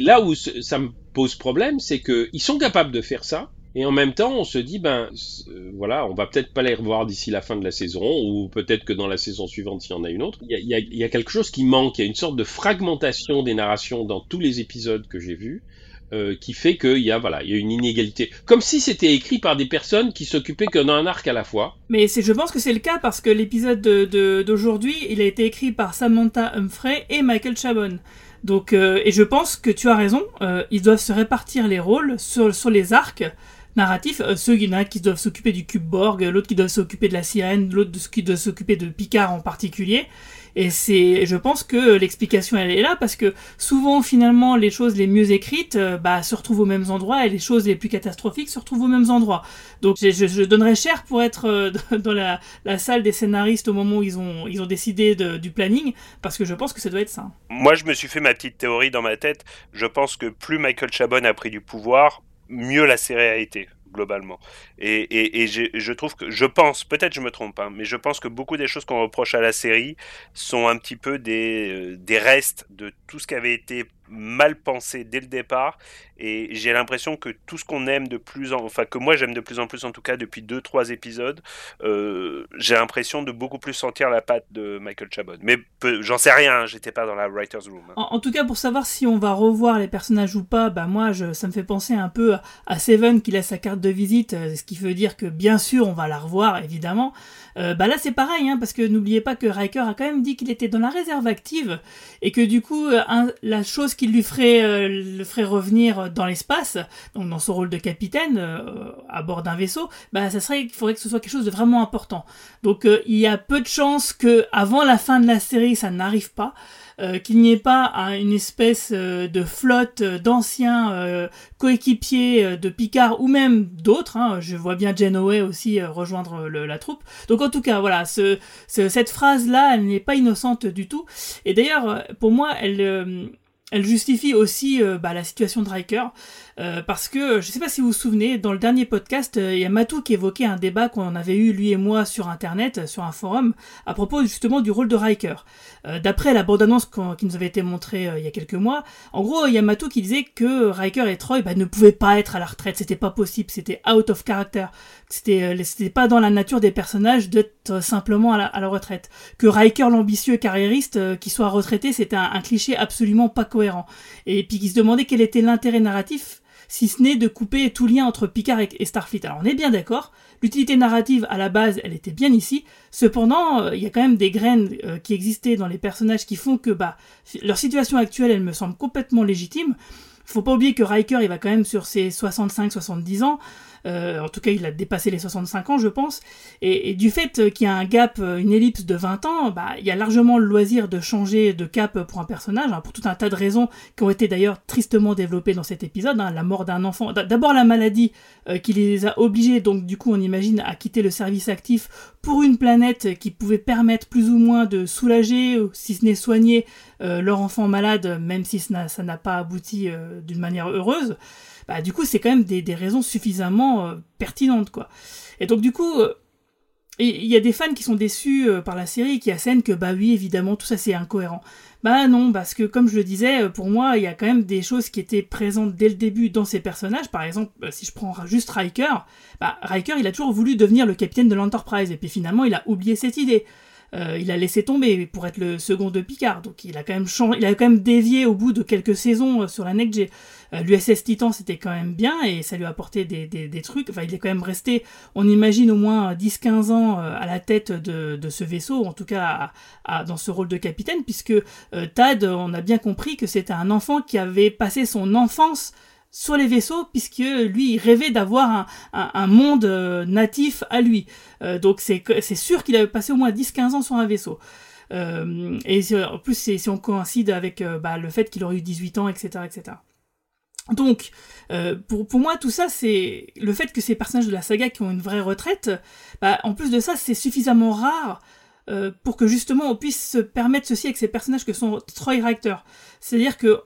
là où ça me pose problème, c'est que ils sont capables de faire ça et en même temps, on se dit, ben euh, voilà, on va peut-être pas les revoir d'ici la fin de la saison, ou peut-être que dans la saison suivante, s'il y en a une autre. Il y a, il y a, quelque chose qui manque, il y a une sorte de fragmentation des narrations dans tous les épisodes que j'ai vus. Euh, qui fait qu'il y a voilà, il y a une inégalité, comme si c'était écrit par des personnes qui s'occupaient que d'un arc à la fois. Mais c'est, je pense que c'est le cas parce que l'épisode de, d'aujourd'hui, il a été écrit par Samantha Humphrey et Michael Chabon. Donc, euh, et je pense que tu as raison, euh, ils doivent se répartir les rôles sur, sur les arcs narratif. Euh, ceux, qui doivent s'occuper du cube Borg, l'autre qui doit s'occuper de la sirène, l'autre qui doit s'occuper de Picard en particulier. Et c'est, je pense que l'explication elle est là parce que souvent finalement les choses les mieux écrites euh, bah, se retrouvent aux mêmes endroits et les choses les plus catastrophiques se retrouvent aux mêmes endroits. Donc je, donnerais cher pour être euh, dans la, salle des scénaristes au moment où ils ont, ils ont décidé du planning parce que je pense que ça doit être ça. Moi je me suis fait ma petite théorie dans ma tête. Je pense que plus Michael Chabon a pris du pouvoir, mieux la été globalement. Et, et, et je trouve que, je pense, peut-être je me trompe, hein, mais je pense que beaucoup des choses qu'on reproche à la série sont un petit peu des, euh, des restes de tout ce qui avait été mal pensé dès le départ. Et j'ai l'impression que tout ce qu'on aime de plus en enfin que moi j'aime de plus en plus en tout cas depuis deux trois épisodes euh, j'ai l'impression de beaucoup plus sentir la patte de Michael Chabon mais j'en sais rien hein, j'étais pas dans la writers room hein. en, tout cas pour savoir si on va revoir les personnages ou pas bah moi je, ça me fait penser un peu à Seven qui laisse sa carte de visite euh, ce qui veut dire que bien sûr on va la revoir évidemment. Euh, bah là c'est pareil hein, parce que n'oubliez pas que Riker a quand même dit qu'il était dans la réserve active et que du coup la chose qui lui ferait le ferait revenir dans l'espace, donc dans son rôle de capitaine euh, à bord d'un vaisseau, bah ça serait, il faudrait que ce soit quelque chose de vraiment important. Donc euh, il y a peu de chances que avant la fin de la série ça n'arrive pas. Euh, qu'il n'y ait pas une espèce de flotte d'anciens coéquipiers de Picard ou même d'autres. Hein. Je vois bien Janeway aussi rejoindre la troupe. Donc en tout cas, voilà, ce, cette phrase-là, elle n'est pas innocente du tout. Et d'ailleurs, pour moi, elle elle justifie aussi euh, bah, la situation de Riker, euh, parce que, je sais pas si vous vous souvenez, dans le dernier podcast, euh, il y a Matou qui évoquait un débat qu'on avait eu, lui et moi, sur Internet, sur un forum, à propos justement du rôle de Riker. D'après la bande-annonce qui nous avait été montrée il y a quelques mois, en gros, il y a Matou qui disait que Riker et Troy bah, ne pouvaient pas être à la retraite, c'était pas possible, c'était out of character, c'était pas dans la nature des personnages d'être simplement à la, retraite. Que Riker, l'ambitieux carriériste, qui soit retraité, c'était un, un cliché absolument pas cohérent et puis qui se demandait quel était l'intérêt narratif si ce n'est de couper tout lien entre Picard et Starfleet. Alors on est bien d'accord, l'utilité narrative à la base, elle était bien ici. Cependant, euh, il y a quand même des graines euh, qui existaient dans les personnages qui font que bah leur situation actuelle, elle me semble complètement légitime. Faut pas oublier que Riker, il va quand même sur ses 65-70 ans. Euh, en tout cas, il a dépassé les 65 ans, je pense. Et, du fait qu'il y a un gap, euh, une ellipse de 20 ans, bah, il y a largement le loisir de changer de cap pour un personnage, hein, pour tout un tas de raisons qui ont été d'ailleurs tristement développées dans cet épisode. Hein, la mort d'un enfant, d'abord la maladie euh, qui les a obligés, donc du coup on imagine, à quitter le service actif pour une planète qui pouvait permettre plus ou moins de soulager, si ce n'est soigner leur enfant malade, même si ça n'a pas abouti d'une manière heureuse. Bah du coup c'est quand même des, des raisons suffisamment euh, pertinentes quoi. Et donc du coup, euh, il y a des fans qui sont déçus euh, par la série, qui assènent que bah oui évidemment tout ça c'est incohérent. Bah non, parce que comme je le disais, pour moi il y a quand même des choses qui étaient présentes dès le début dans ces personnages. Par exemple, si je prends juste Riker, bah Riker il a toujours voulu devenir le capitaine de l'Enterprise et puis finalement il a oublié cette idée. Euh, il a laissé tomber pour être le second de Picard. Donc il a quand même changé, il a quand même dévié au bout de quelques saisons euh, sur la Next euh, L'USS Titan c'était quand même bien et ça lui a apporté des, des, des, trucs. Enfin il est quand même resté, on imagine au moins 10-15 ans à la tête de, de, ce vaisseau, en tout cas à, dans ce rôle de capitaine, puisque Tad, on a bien compris que c'était un enfant qui avait passé son enfance sur les vaisseaux puisque lui il rêvait d'avoir un, monde euh, natif à lui. Euh, donc c'est sûr qu'il avait passé au moins 10-15 ans sur un vaisseau. Euh, et en plus si on coïncide avec bah, le fait qu'il aurait eu 18 ans, etc. etc. Donc, pour, pour moi, tout ça, c'est le fait que ces personnages de la saga qui ont une vraie retraite, bah, en plus de ça, c'est suffisamment rare pour que justement on puisse se permettre ceci avec ces personnages que sont Troy Rector. C'est-à-dire que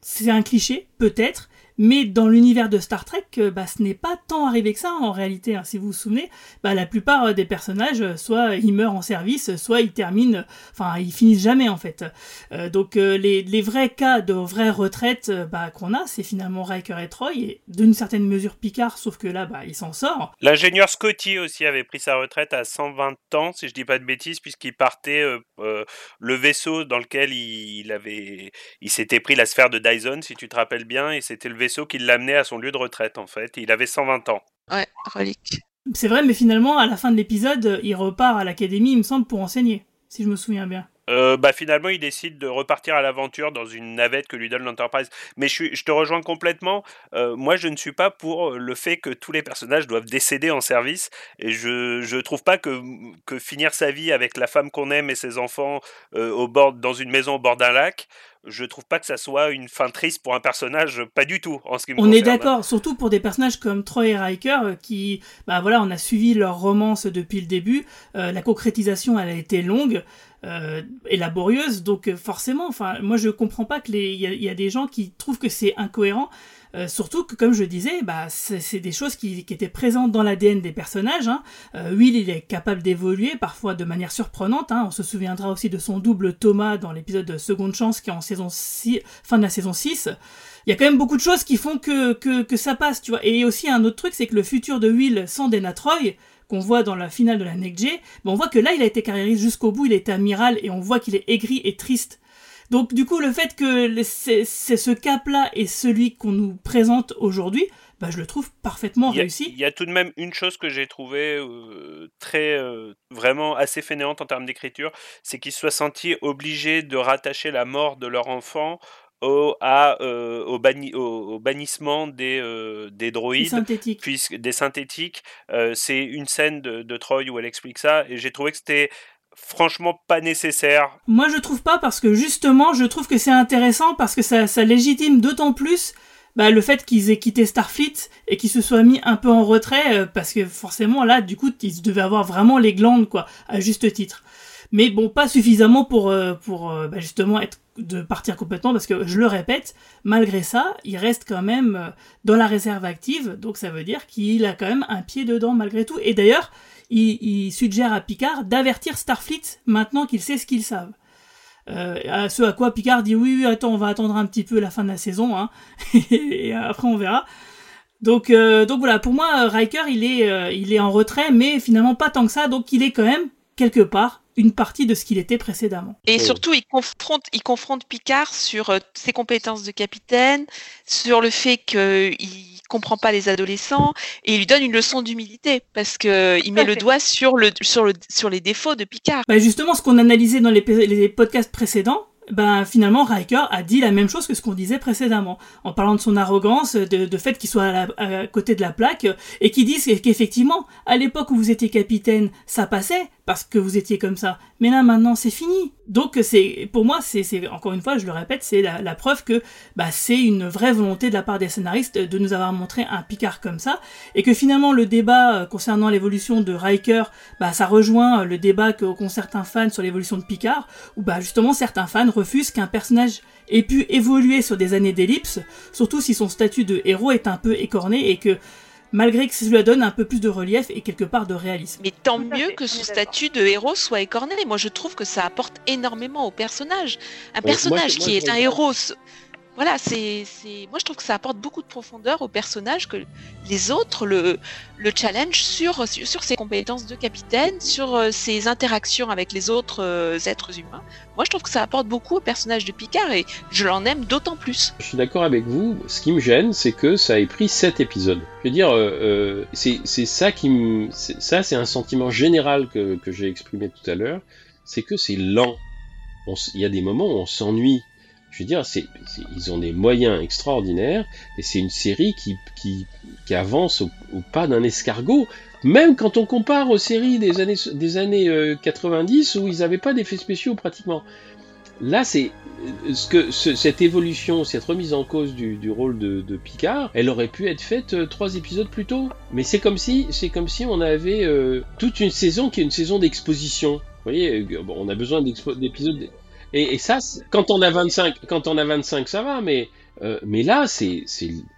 c'est un cliché, peut-être, mais dans l'univers de Star Trek, euh, bah, ce n'est pas tant arrivé que ça en réalité. Hein. Si vous vous souvenez, bah, la plupart euh, des personnages, euh, soit ils meurent en service, soit ils terminent, enfin ils finissent jamais en fait. donc les, les, vrais cas de vraie retraite bah, qu'on a, c'est finalement Riker et Troy, et d'une certaine mesure Picard, sauf que là, bah, il s'en sort. L'ingénieur Scotty aussi avait pris sa retraite à 120 ans, si je dis pas de bêtises, puisqu'il partait le vaisseau dans lequel il avait, il s'était pris la sphère de Dyson, si tu te rappelles bien, et c'était le vaisseau qui l'amenait à son lieu de retraite en fait. Il avait 120 ans. Ouais, relique. C'est vrai, mais finalement, à la fin de l'épisode, il repart à l'académie, il me semble, pour enseigner, si je me souviens bien. Euh, bah finalement, il décide de repartir à l'aventure dans une navette que lui donne l'Enterprise. Mais je, je, te rejoins complètement. Euh, moi, je ne suis pas pour le fait que tous les personnages doivent décéder en service. Et je ne trouve pas que, que finir sa vie avec la femme qu'on aime et ses enfants euh, au bord, dans une maison au bord d'un lac, je trouve pas que ça soit une fin triste pour un personnage, pas du tout en ce qui me On est d'accord, surtout pour des personnages comme Troy et Riker euh, qui, bah voilà, on a suivi leur romance depuis le début. Euh, la concrétisation, elle a été longue. Euh, et laborieuse donc forcément enfin moi je comprends pas que les il y, y, a des gens qui trouvent que c'est incohérent euh, surtout que, comme je disais, bah, c'est des choses qui, qui, étaient présentes dans l'ADN des personnages. Hein. Euh, Will, il est capable d'évoluer, parfois de manière surprenante. Hein. On se souviendra aussi de son double Thomas dans l'épisode Seconde Chance, qui est en saison 6, fin de la saison 6. Il y a quand même beaucoup de choses qui font que, que, que ça passe, tu vois. Et aussi un autre truc, c'est que le futur de Will sans Dana Troy, qu'on voit dans la finale de la Next G, ben on voit que là, il a été carriériste jusqu'au bout, il est amiral, et on voit qu'il est aigri et triste donc du coup, le fait que c'est ce cap-là est celui qu'on nous présente aujourd'hui, bah, je le trouve parfaitement réussi. Il y a tout de même une chose que j'ai trouvé euh, très euh, vraiment assez fainéante en termes d'écriture, c'est qu'ils soient sentis obligés de rattacher la mort de leur enfant au, à, euh, au, au, bannissement des, des droïdes, des synthétiques. Puisque, des synthétiques. c'est une scène de, de Troy où elle explique ça, et j'ai trouvé que c'était franchement pas nécessaire. Moi je trouve pas parce que justement je trouve que c'est intéressant parce que ça, ça légitime d'autant plus bah, le fait qu'ils aient quitté Starfleet et qu'ils se soient mis un peu en retrait euh, parce que forcément là du coup ils devaient avoir vraiment les glandes quoi à juste titre. Mais bon pas suffisamment pour euh, pour euh, bah, justement être de partir complètement parce que je le répète malgré ça il reste quand même dans la réserve active donc ça veut dire qu'il a quand même un pied dedans malgré tout et d'ailleurs il, suggère à Picard d'avertir Starfleet maintenant qu'ils sait ce qu'ils savent. Euh, à ce à quoi Picard dit oui, oui, attends, on va attendre un petit peu la fin de la saison, hein, et après on verra. Donc, euh, donc voilà, pour moi, Riker, il est, euh, il est en retrait, mais finalement pas tant que ça, donc il est quand même quelque part une partie de ce qu'il était précédemment. Et surtout, il confronte, il confronte Picard sur ses compétences de capitaine, sur le fait qu'il comprend pas les adolescents et il lui donne une leçon d'humilité parce que il met le doigt sur le sur le sur les défauts de Picard. Bah justement, ce qu'on analysait dans les, les podcasts précédents, ben finalement Riker a dit la même chose que ce qu'on disait précédemment, en parlant de son arrogance, de, de fait qu'il soit à, côté de la plaque, et qui disent qu'effectivement, à l'époque où vous étiez capitaine, ça passait, parce que vous étiez comme ça. Mais là maintenant c'est fini. Donc c'est pour moi c'est encore une fois je le répète c'est la, preuve que bah, c'est une vraie volonté de la part des scénaristes de nous avoir montré un Picard comme ça. Et que finalement le débat euh, concernant l'évolution de Riker bah ça rejoint le débat qu'ont certains fans sur l'évolution de Picard où bah justement certains fans refusent qu'un personnage ait pu évoluer sur des années d'ellipse surtout si son statut de héros est un peu écorné et que malgré que cela donne un peu plus de relief et quelque part de réalisme. Mais tant mieux que son statut de héros soit écorné. Moi, je trouve que ça apporte énormément au personnage. Un personnage qui est un héros voilà, c'est, moi je trouve que ça apporte beaucoup de profondeur au personnage que les autres le, le challenge sur, sur, ses compétences de capitaine, sur euh, ses interactions avec les autres euh, êtres humains. Moi je trouve que ça apporte beaucoup au personnage de Picard et je l'en aime d'autant plus. Je suis d'accord avec vous. Ce qui me gêne, c'est que ça ait pris 7 épisodes. Je veux dire, euh, c'est, ça qui me. Ça, c'est un sentiment général que, que j'ai exprimé tout à l'heure. C'est que c'est lent. Il y a des moments où on s'ennuie je veux dire, ils ont des moyens extraordinaires et c'est une série qui, avance au, pas d'un escargot. Même quand on compare aux séries des années, des années 90 euh, où ils n'avaient pas d'effets spéciaux pratiquement. Là, c'est euh, cette évolution, cette remise en cause du, rôle de, Picard, elle aurait pu être faite euh, trois épisodes plus tôt. Mais c'est comme si on avait toute une saison qui est une saison d'exposition. Vous voyez, on a besoin d'épisodes et, ça, quand on a 25, quand on a 25, ça va, mais, euh, mais là, c'est,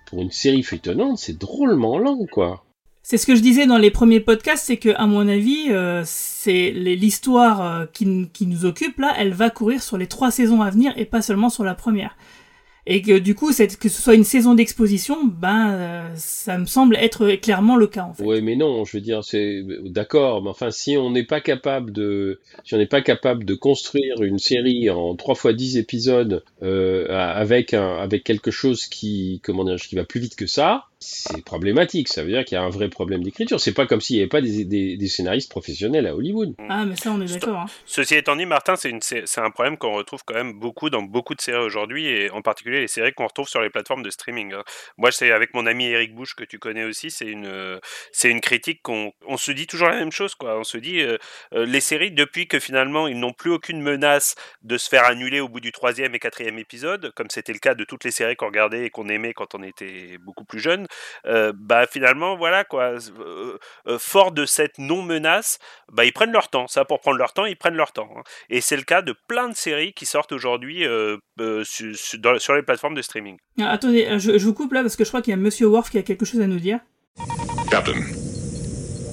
pour une série feuilletonnante, c'est drôlement lent, quoi. C'est ce que je disais dans les premiers podcasts, c'est que, à mon avis, euh, c'est l'histoire euh, qui nous occupe là, elle va courir sur les trois saisons à venir et pas seulement sur la première et que du coup que ce soit une saison d'exposition ben euh, ça me semble être clairement le cas en fait. Oui mais non, je veux dire c'est d'accord, mais enfin si on n'est pas capable de si on n'est pas capable de construire une série en 3 fois 10 épisodes euh, avec un avec quelque chose qui comment dire qui va plus vite que ça, c'est problématique. Ça veut dire qu'il y a un vrai problème d'écriture. C'est pas comme s'il n'y avait pas des, des, scénaristes professionnels à Hollywood. Ah, mais ça, on est d'accord. Hein. Ceci étant dit, Martin, c'est un problème qu'on retrouve quand même beaucoup dans beaucoup de séries aujourd'hui, et en particulier les séries qu'on retrouve sur les plateformes de streaming. Hein. Moi, c'est avec mon ami Eric Bush, que tu connais aussi, c'est une, c'est une critique qu'on on se dit toujours la même chose. Quoi. On se dit, euh, euh, les séries, depuis que finalement ils n'ont plus aucune menace de se faire annuler au bout du troisième et quatrième épisode, comme c'était le cas de toutes les séries qu'on regardait et qu'on aimait quand on était beaucoup plus jeune, euh, bah finalement voilà quoi, euh, euh, fort de cette non menace, bah ils prennent leur temps. Ça pour prendre leur temps, ils prennent leur temps. Hein. Et c'est le cas de plein de séries qui sortent aujourd'hui sur, sur, les plateformes de streaming. Ah, attendez, je, je, vous coupe là parce que je crois qu'il y a Monsieur Worf qui a quelque chose à nous dire. Captain,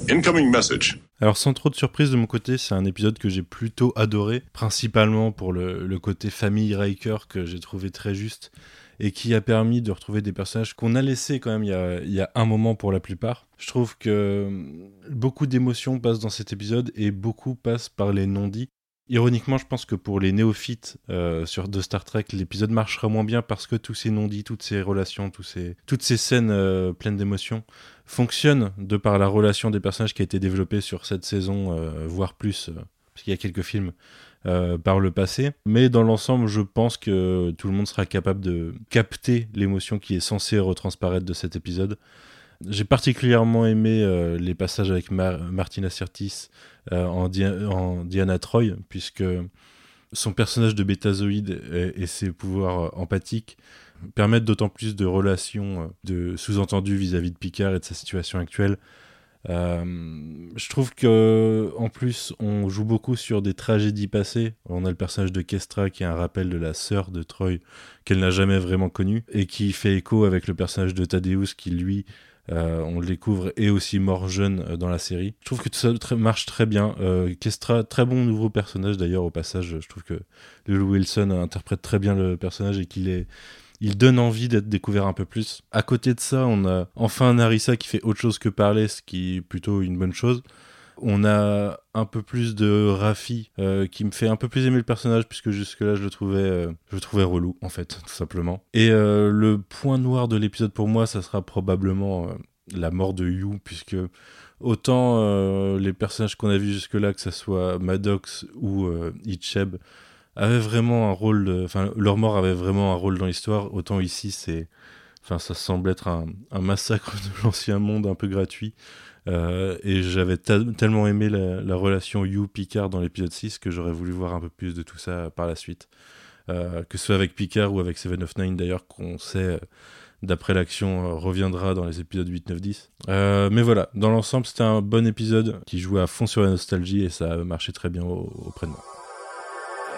incoming message. Alors sans trop de surprise de mon côté, c'est un épisode que j'ai plutôt adoré, principalement pour le, le côté famille Riker que j'ai trouvé très juste et qui a permis de retrouver des personnages qu'on a laissés quand même il y a, un moment pour la plupart. Je trouve que hum, beaucoup d'émotions passent dans cet épisode et beaucoup passent par les non-dits. Ironiquement, je pense que pour les néophytes euh, sur, de Star Trek, l'épisode marchera moins bien parce que tous ces non-dits, toutes ces relations, toutes ces scènes euh, pleines d'émotions fonctionnent de par la relation des personnages qui a été développée sur cette saison, euh, voire plus, parce qu'il y a quelques films euh, par le passé. Mais dans l'ensemble, je pense que tout le monde sera capable de capter l'émotion qui est censée retransparaître de cet épisode. J'ai particulièrement aimé euh, les passages avec Martina Sirtis euh, en, Diana Troy, puisque son personnage de bétazoïde et, et ses pouvoirs empathiques permettent d'autant plus de relations de sous-entendus vis-à-vis de Picard et de sa situation actuelle euh, je trouve que en plus on joue beaucoup sur des tragédies passées. On a le personnage de Kestra qui est un rappel de la sœur de Troy qu'elle n'a jamais vraiment connue et qui fait écho avec le personnage de Thaddeus qui lui euh, on le découvre est aussi mort jeune euh, dans la série. Je trouve que tout ça marche très bien. Kestra, très bon nouveau personnage d'ailleurs au passage. Je trouve que Lulu Wilson interprète très bien le personnage et qu'il est il donne envie d'être découvert un peu plus. À côté de ça, on a enfin Narissa qui fait autre chose que parler, ce qui est plutôt une bonne chose. On a un peu plus de Rafi euh, qui me fait un peu plus aimer le personnage puisque jusque-là je le trouvais, euh, je le trouvais relou en fait, tout simplement. Et euh, le point noir de l'épisode pour moi, ça sera probablement la mort de Yu puisque autant les personnages qu'on a vus jusque-là, que ce soit Maddox ou Icheb, avait vraiment un rôle, enfin leur mort avait vraiment un rôle dans l'histoire. Autant ici, c'est, enfin ça semble être un, massacre de l'ancien monde un peu gratuit. Euh, et j'avais tellement aimé la, la relation You-Picard dans l'épisode 6 que j'aurais voulu voir un peu plus de tout ça par la suite. Euh, que ce soit avec Picard ou avec Seven of Nine d'ailleurs, qu'on sait, euh, d'après l'action, reviendra dans les épisodes 8, 9, 10. mais voilà, dans l'ensemble, c'était un bon épisode qui jouait à fond sur la nostalgie et ça a marché très bien auprès de moi.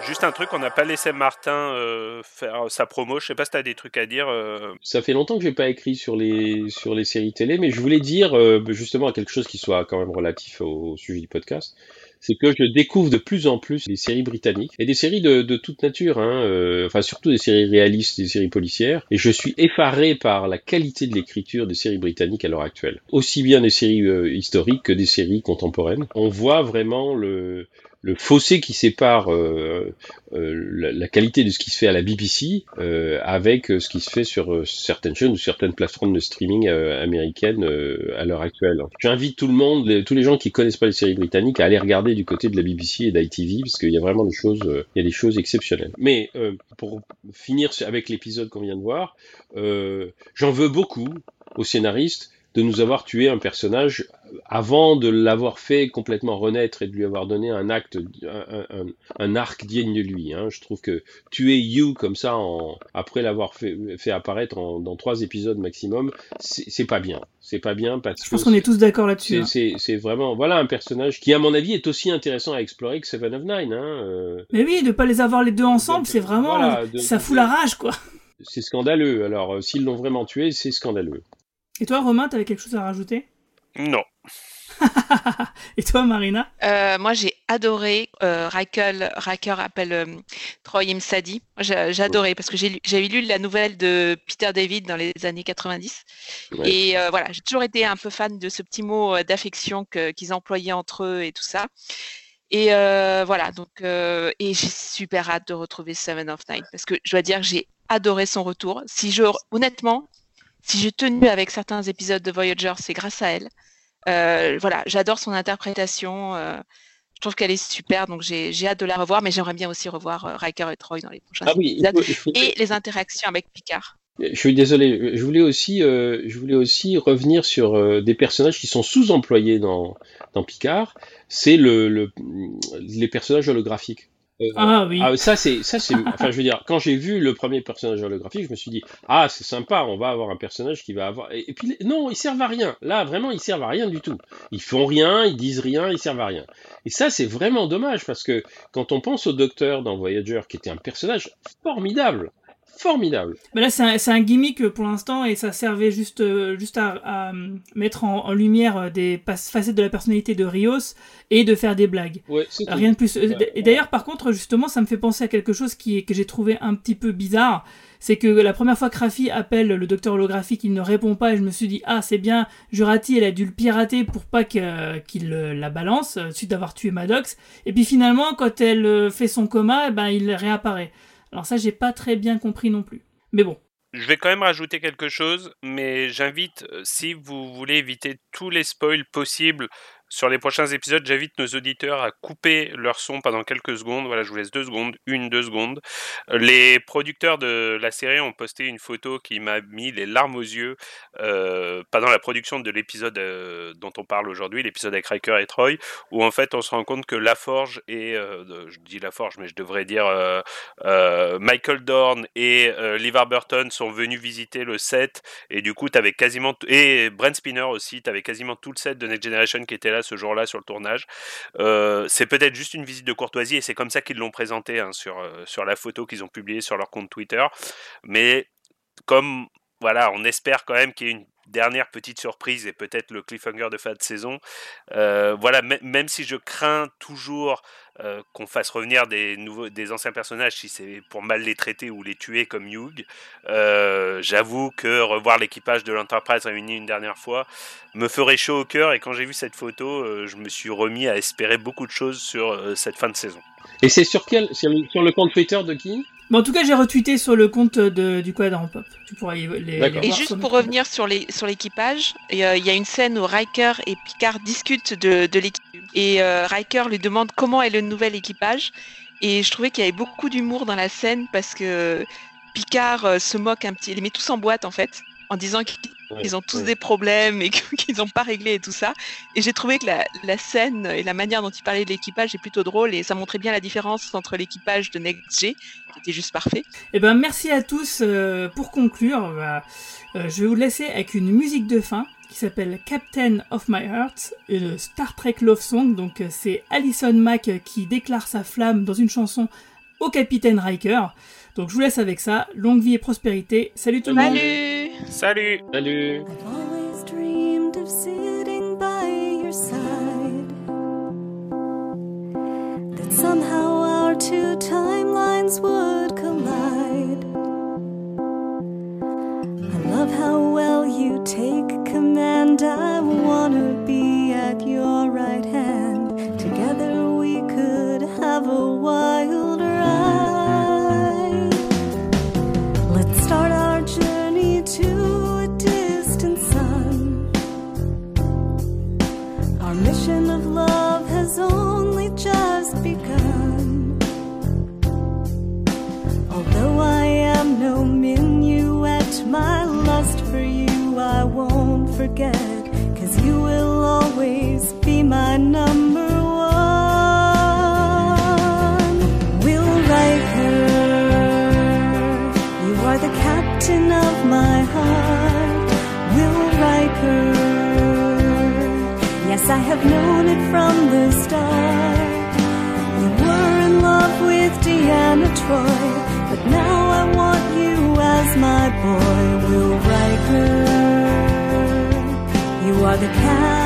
Juste un truc, on n'a pas laissé Martin euh, faire sa promo. Je sais pas si tu as des trucs à dire. Euh. Ça fait longtemps que j'ai pas écrit sur les sur les séries télé, mais je voulais dire euh, justement quelque chose qui soit quand même relatif au, sujet du podcast. C'est que je découvre de plus en plus des séries britanniques et des séries de, de toute nature, hein, enfin surtout des séries réalistes, des séries policières. Et je suis effaré par la qualité de l'écriture des séries britanniques à l'heure actuelle. Aussi bien des séries historiques que des séries contemporaines. On voit vraiment le le fossé qui sépare euh, euh, la, qualité de ce qui se fait à la BBC euh, avec ce qui se fait sur certaines chaînes ou certaines plateformes de streaming américaines à l'heure actuelle. J'invite tout le monde, tous les gens qui connaissent pas les séries britanniques, à aller regarder du côté de la BBC et d'ITV parce qu'il y a vraiment des choses, il y a des choses exceptionnelles. Mais pour finir avec l'épisode qu'on vient de voir, j'en veux beaucoup aux scénaristes de nous avoir tué un personnage avant de l'avoir fait complètement renaître et de lui avoir donné un acte, un, arc digne de lui. Hein. Je trouve que tuer You comme ça, en, après l'avoir fait, fait, apparaître dans trois épisodes maximum, c'est pas bien. C'est pas bien parce Je pense qu'on est tous d'accord là-dessus. Hein. C'est vraiment, voilà, un personnage qui, à mon avis, est aussi intéressant à explorer que Seven of Nine. Hein. Euh. Mais oui, de pas les avoir les deux ensemble, c'est vraiment, ça fout la rage, quoi. C'est scandaleux. Alors, euh, s'ils l'ont vraiment tué, c'est scandaleux. Et toi, Romain, t'avais quelque chose à rajouter? Non. Et toi, Marina? Euh, Moi, j'ai adoré euh, Riker appelle euh, Troy Imsadi. J'ai adoré parce que j'ai lu la nouvelle de Peter David dans les années 90. Et euh, voilà, j'ai toujours été un peu fan de ce petit mot d'affection qu'ils employaient entre eux et tout ça. Et voilà, donc, et j'ai super hâte de retrouver Seven of Nine parce que je dois dire que j'ai adoré son retour. Si je, honnêtement, si j'ai tenu avec certains épisodes de Voyager, c'est grâce à elle. Euh, voilà, j'adore son interprétation. Euh, je trouve qu'elle est super, donc j'ai hâte de la revoir, mais j'aimerais bien aussi revoir euh, Riker et Troy dans les prochains ah épisodes et les interactions avec Picard. Je suis désolé, je voulais aussi, je voulais aussi revenir sur des personnages qui sont sous-employés dans, dans Picard. C'est le, les personnages holographiques. Euh, ah oui. Ah, ça c'est ça c'est enfin je veux dire quand j'ai vu le premier personnage holographique, je me suis dit ah c'est sympa, on va avoir un personnage qui va avoir et, puis non, ils servent à rien. Là vraiment ils servent à rien du tout. Ils font rien, ils disent rien, ils servent à rien. Et ça c'est vraiment dommage parce que quand on pense au docteur dans Voyager qui était un personnage formidable, formidable. Mais là, c'est un, gimmick pour l'instant et ça servait juste, euh, juste à, mettre en, lumière euh, des facettes de la personnalité de Rios et de faire des blagues. Rien de plus. et d'ailleurs, par contre, justement, ça me fait penser à quelque chose qui, que j'ai trouvé un petit peu bizarre. C'est que la première fois que Rafi appelle le docteur holographique, il ne répond pas et je me suis dit, ah, c'est bien, Jurati, elle a dû le pirater pour pas qu'il la balance, euh, suite d'avoir tué Maddox. Et puis finalement, quand elle fait son coma, eh ben, il réapparaît. Alors ça, j'ai pas très bien compris non plus. Mais bon. Je vais quand même rajouter quelque chose, mais j'invite, euh, si vous voulez éviter tous les spoils possibles sur les prochains épisodes, j'invite nos auditeurs à couper leur son pendant quelques secondes. Voilà, je vous laisse deux secondes, une, deux secondes. Les producteurs de la série ont posté une photo qui m'a mis les larmes aux yeux euh, pendant la production de l'épisode euh, dont on parle aujourd'hui, l'épisode avec Riker et Troy, où en fait on se rend compte que La Forge et, euh, je dis La Forge, mais je devrais dire Michael Dorn et Levar Burton sont venus visiter le set, et du coup, tu avais quasiment, et Brent Spinner aussi, tu avais quasiment tout le set de Next Generation qui était là ce jour-là sur le tournage. Euh, c'est peut-être juste une visite de courtoisie et c'est comme ça qu'ils l'ont présenté hein, sur, euh, sur la photo qu'ils ont publiée sur leur compte Twitter. Mais comme voilà, on espère quand même qu'il y ait une dernière petite surprise et peut-être le cliffhanger de fin de saison. Euh, voilà, même si je crains toujours euh, qu'on fasse revenir des, nouveaux, des anciens personnages si c'est pour mal les traiter ou les tuer comme Hugh, euh, j'avoue que revoir l'équipage de l'Enterprise réuni une dernière fois me ferait chaud au cœur et quand j'ai vu cette photo, je me suis remis à espérer beaucoup de choses sur cette fin de saison. Et c'est sur quel sur le compte Twitter de qui? En tout cas, j'ai retweeté sur le compte de, du Quadrant Pop. Tu pourras les, les Et juste pour revenir sur les sur l'équipage, il y a une scène où Riker et Picard discutent de, de l'équipe. Et euh, Riker lui demande comment est le nouvel équipage. Et je trouvais qu'il y avait beaucoup d'humour dans la scène parce que Picard euh, se moque un petit, il les met tous en boîte en fait, en disant ils ont tous ouais. des problèmes et qu'ils n'ont pas réglé et tout ça. Et j'ai trouvé que la, la scène et la manière dont ils parlaient de l'équipage est plutôt drôle et ça montrait bien la différence entre l'équipage de Next G, qui était juste parfait, Eh ben, merci à tous. euh, pour conclure, bah, euh, je vais vous laisser avec une musique de fin qui s'appelle Captain of My Heart, et le Star Trek Love Song. Donc, euh, c'est Alison Mack euh, qui déclare sa flamme dans une chanson au capitaine Riker. Donc, je vous laisse avec ça. Longue vie et prospérité. Salut tout le monde. Salut Salut Salut always dreamed of sitting by your side. That somehow our two timelines would Troy, but now I want you as my boy, Will Riker. You are the captain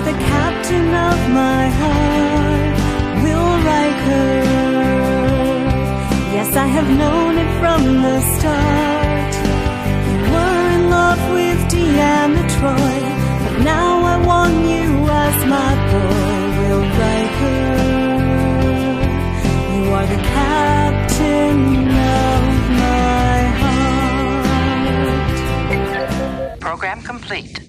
are the captain of my heart. Will Riker, yes, I have known it from the start. You were in love with Deanna Troy, but now I want you as my boy, Will Riker. You are the captain of my heart. Program complete.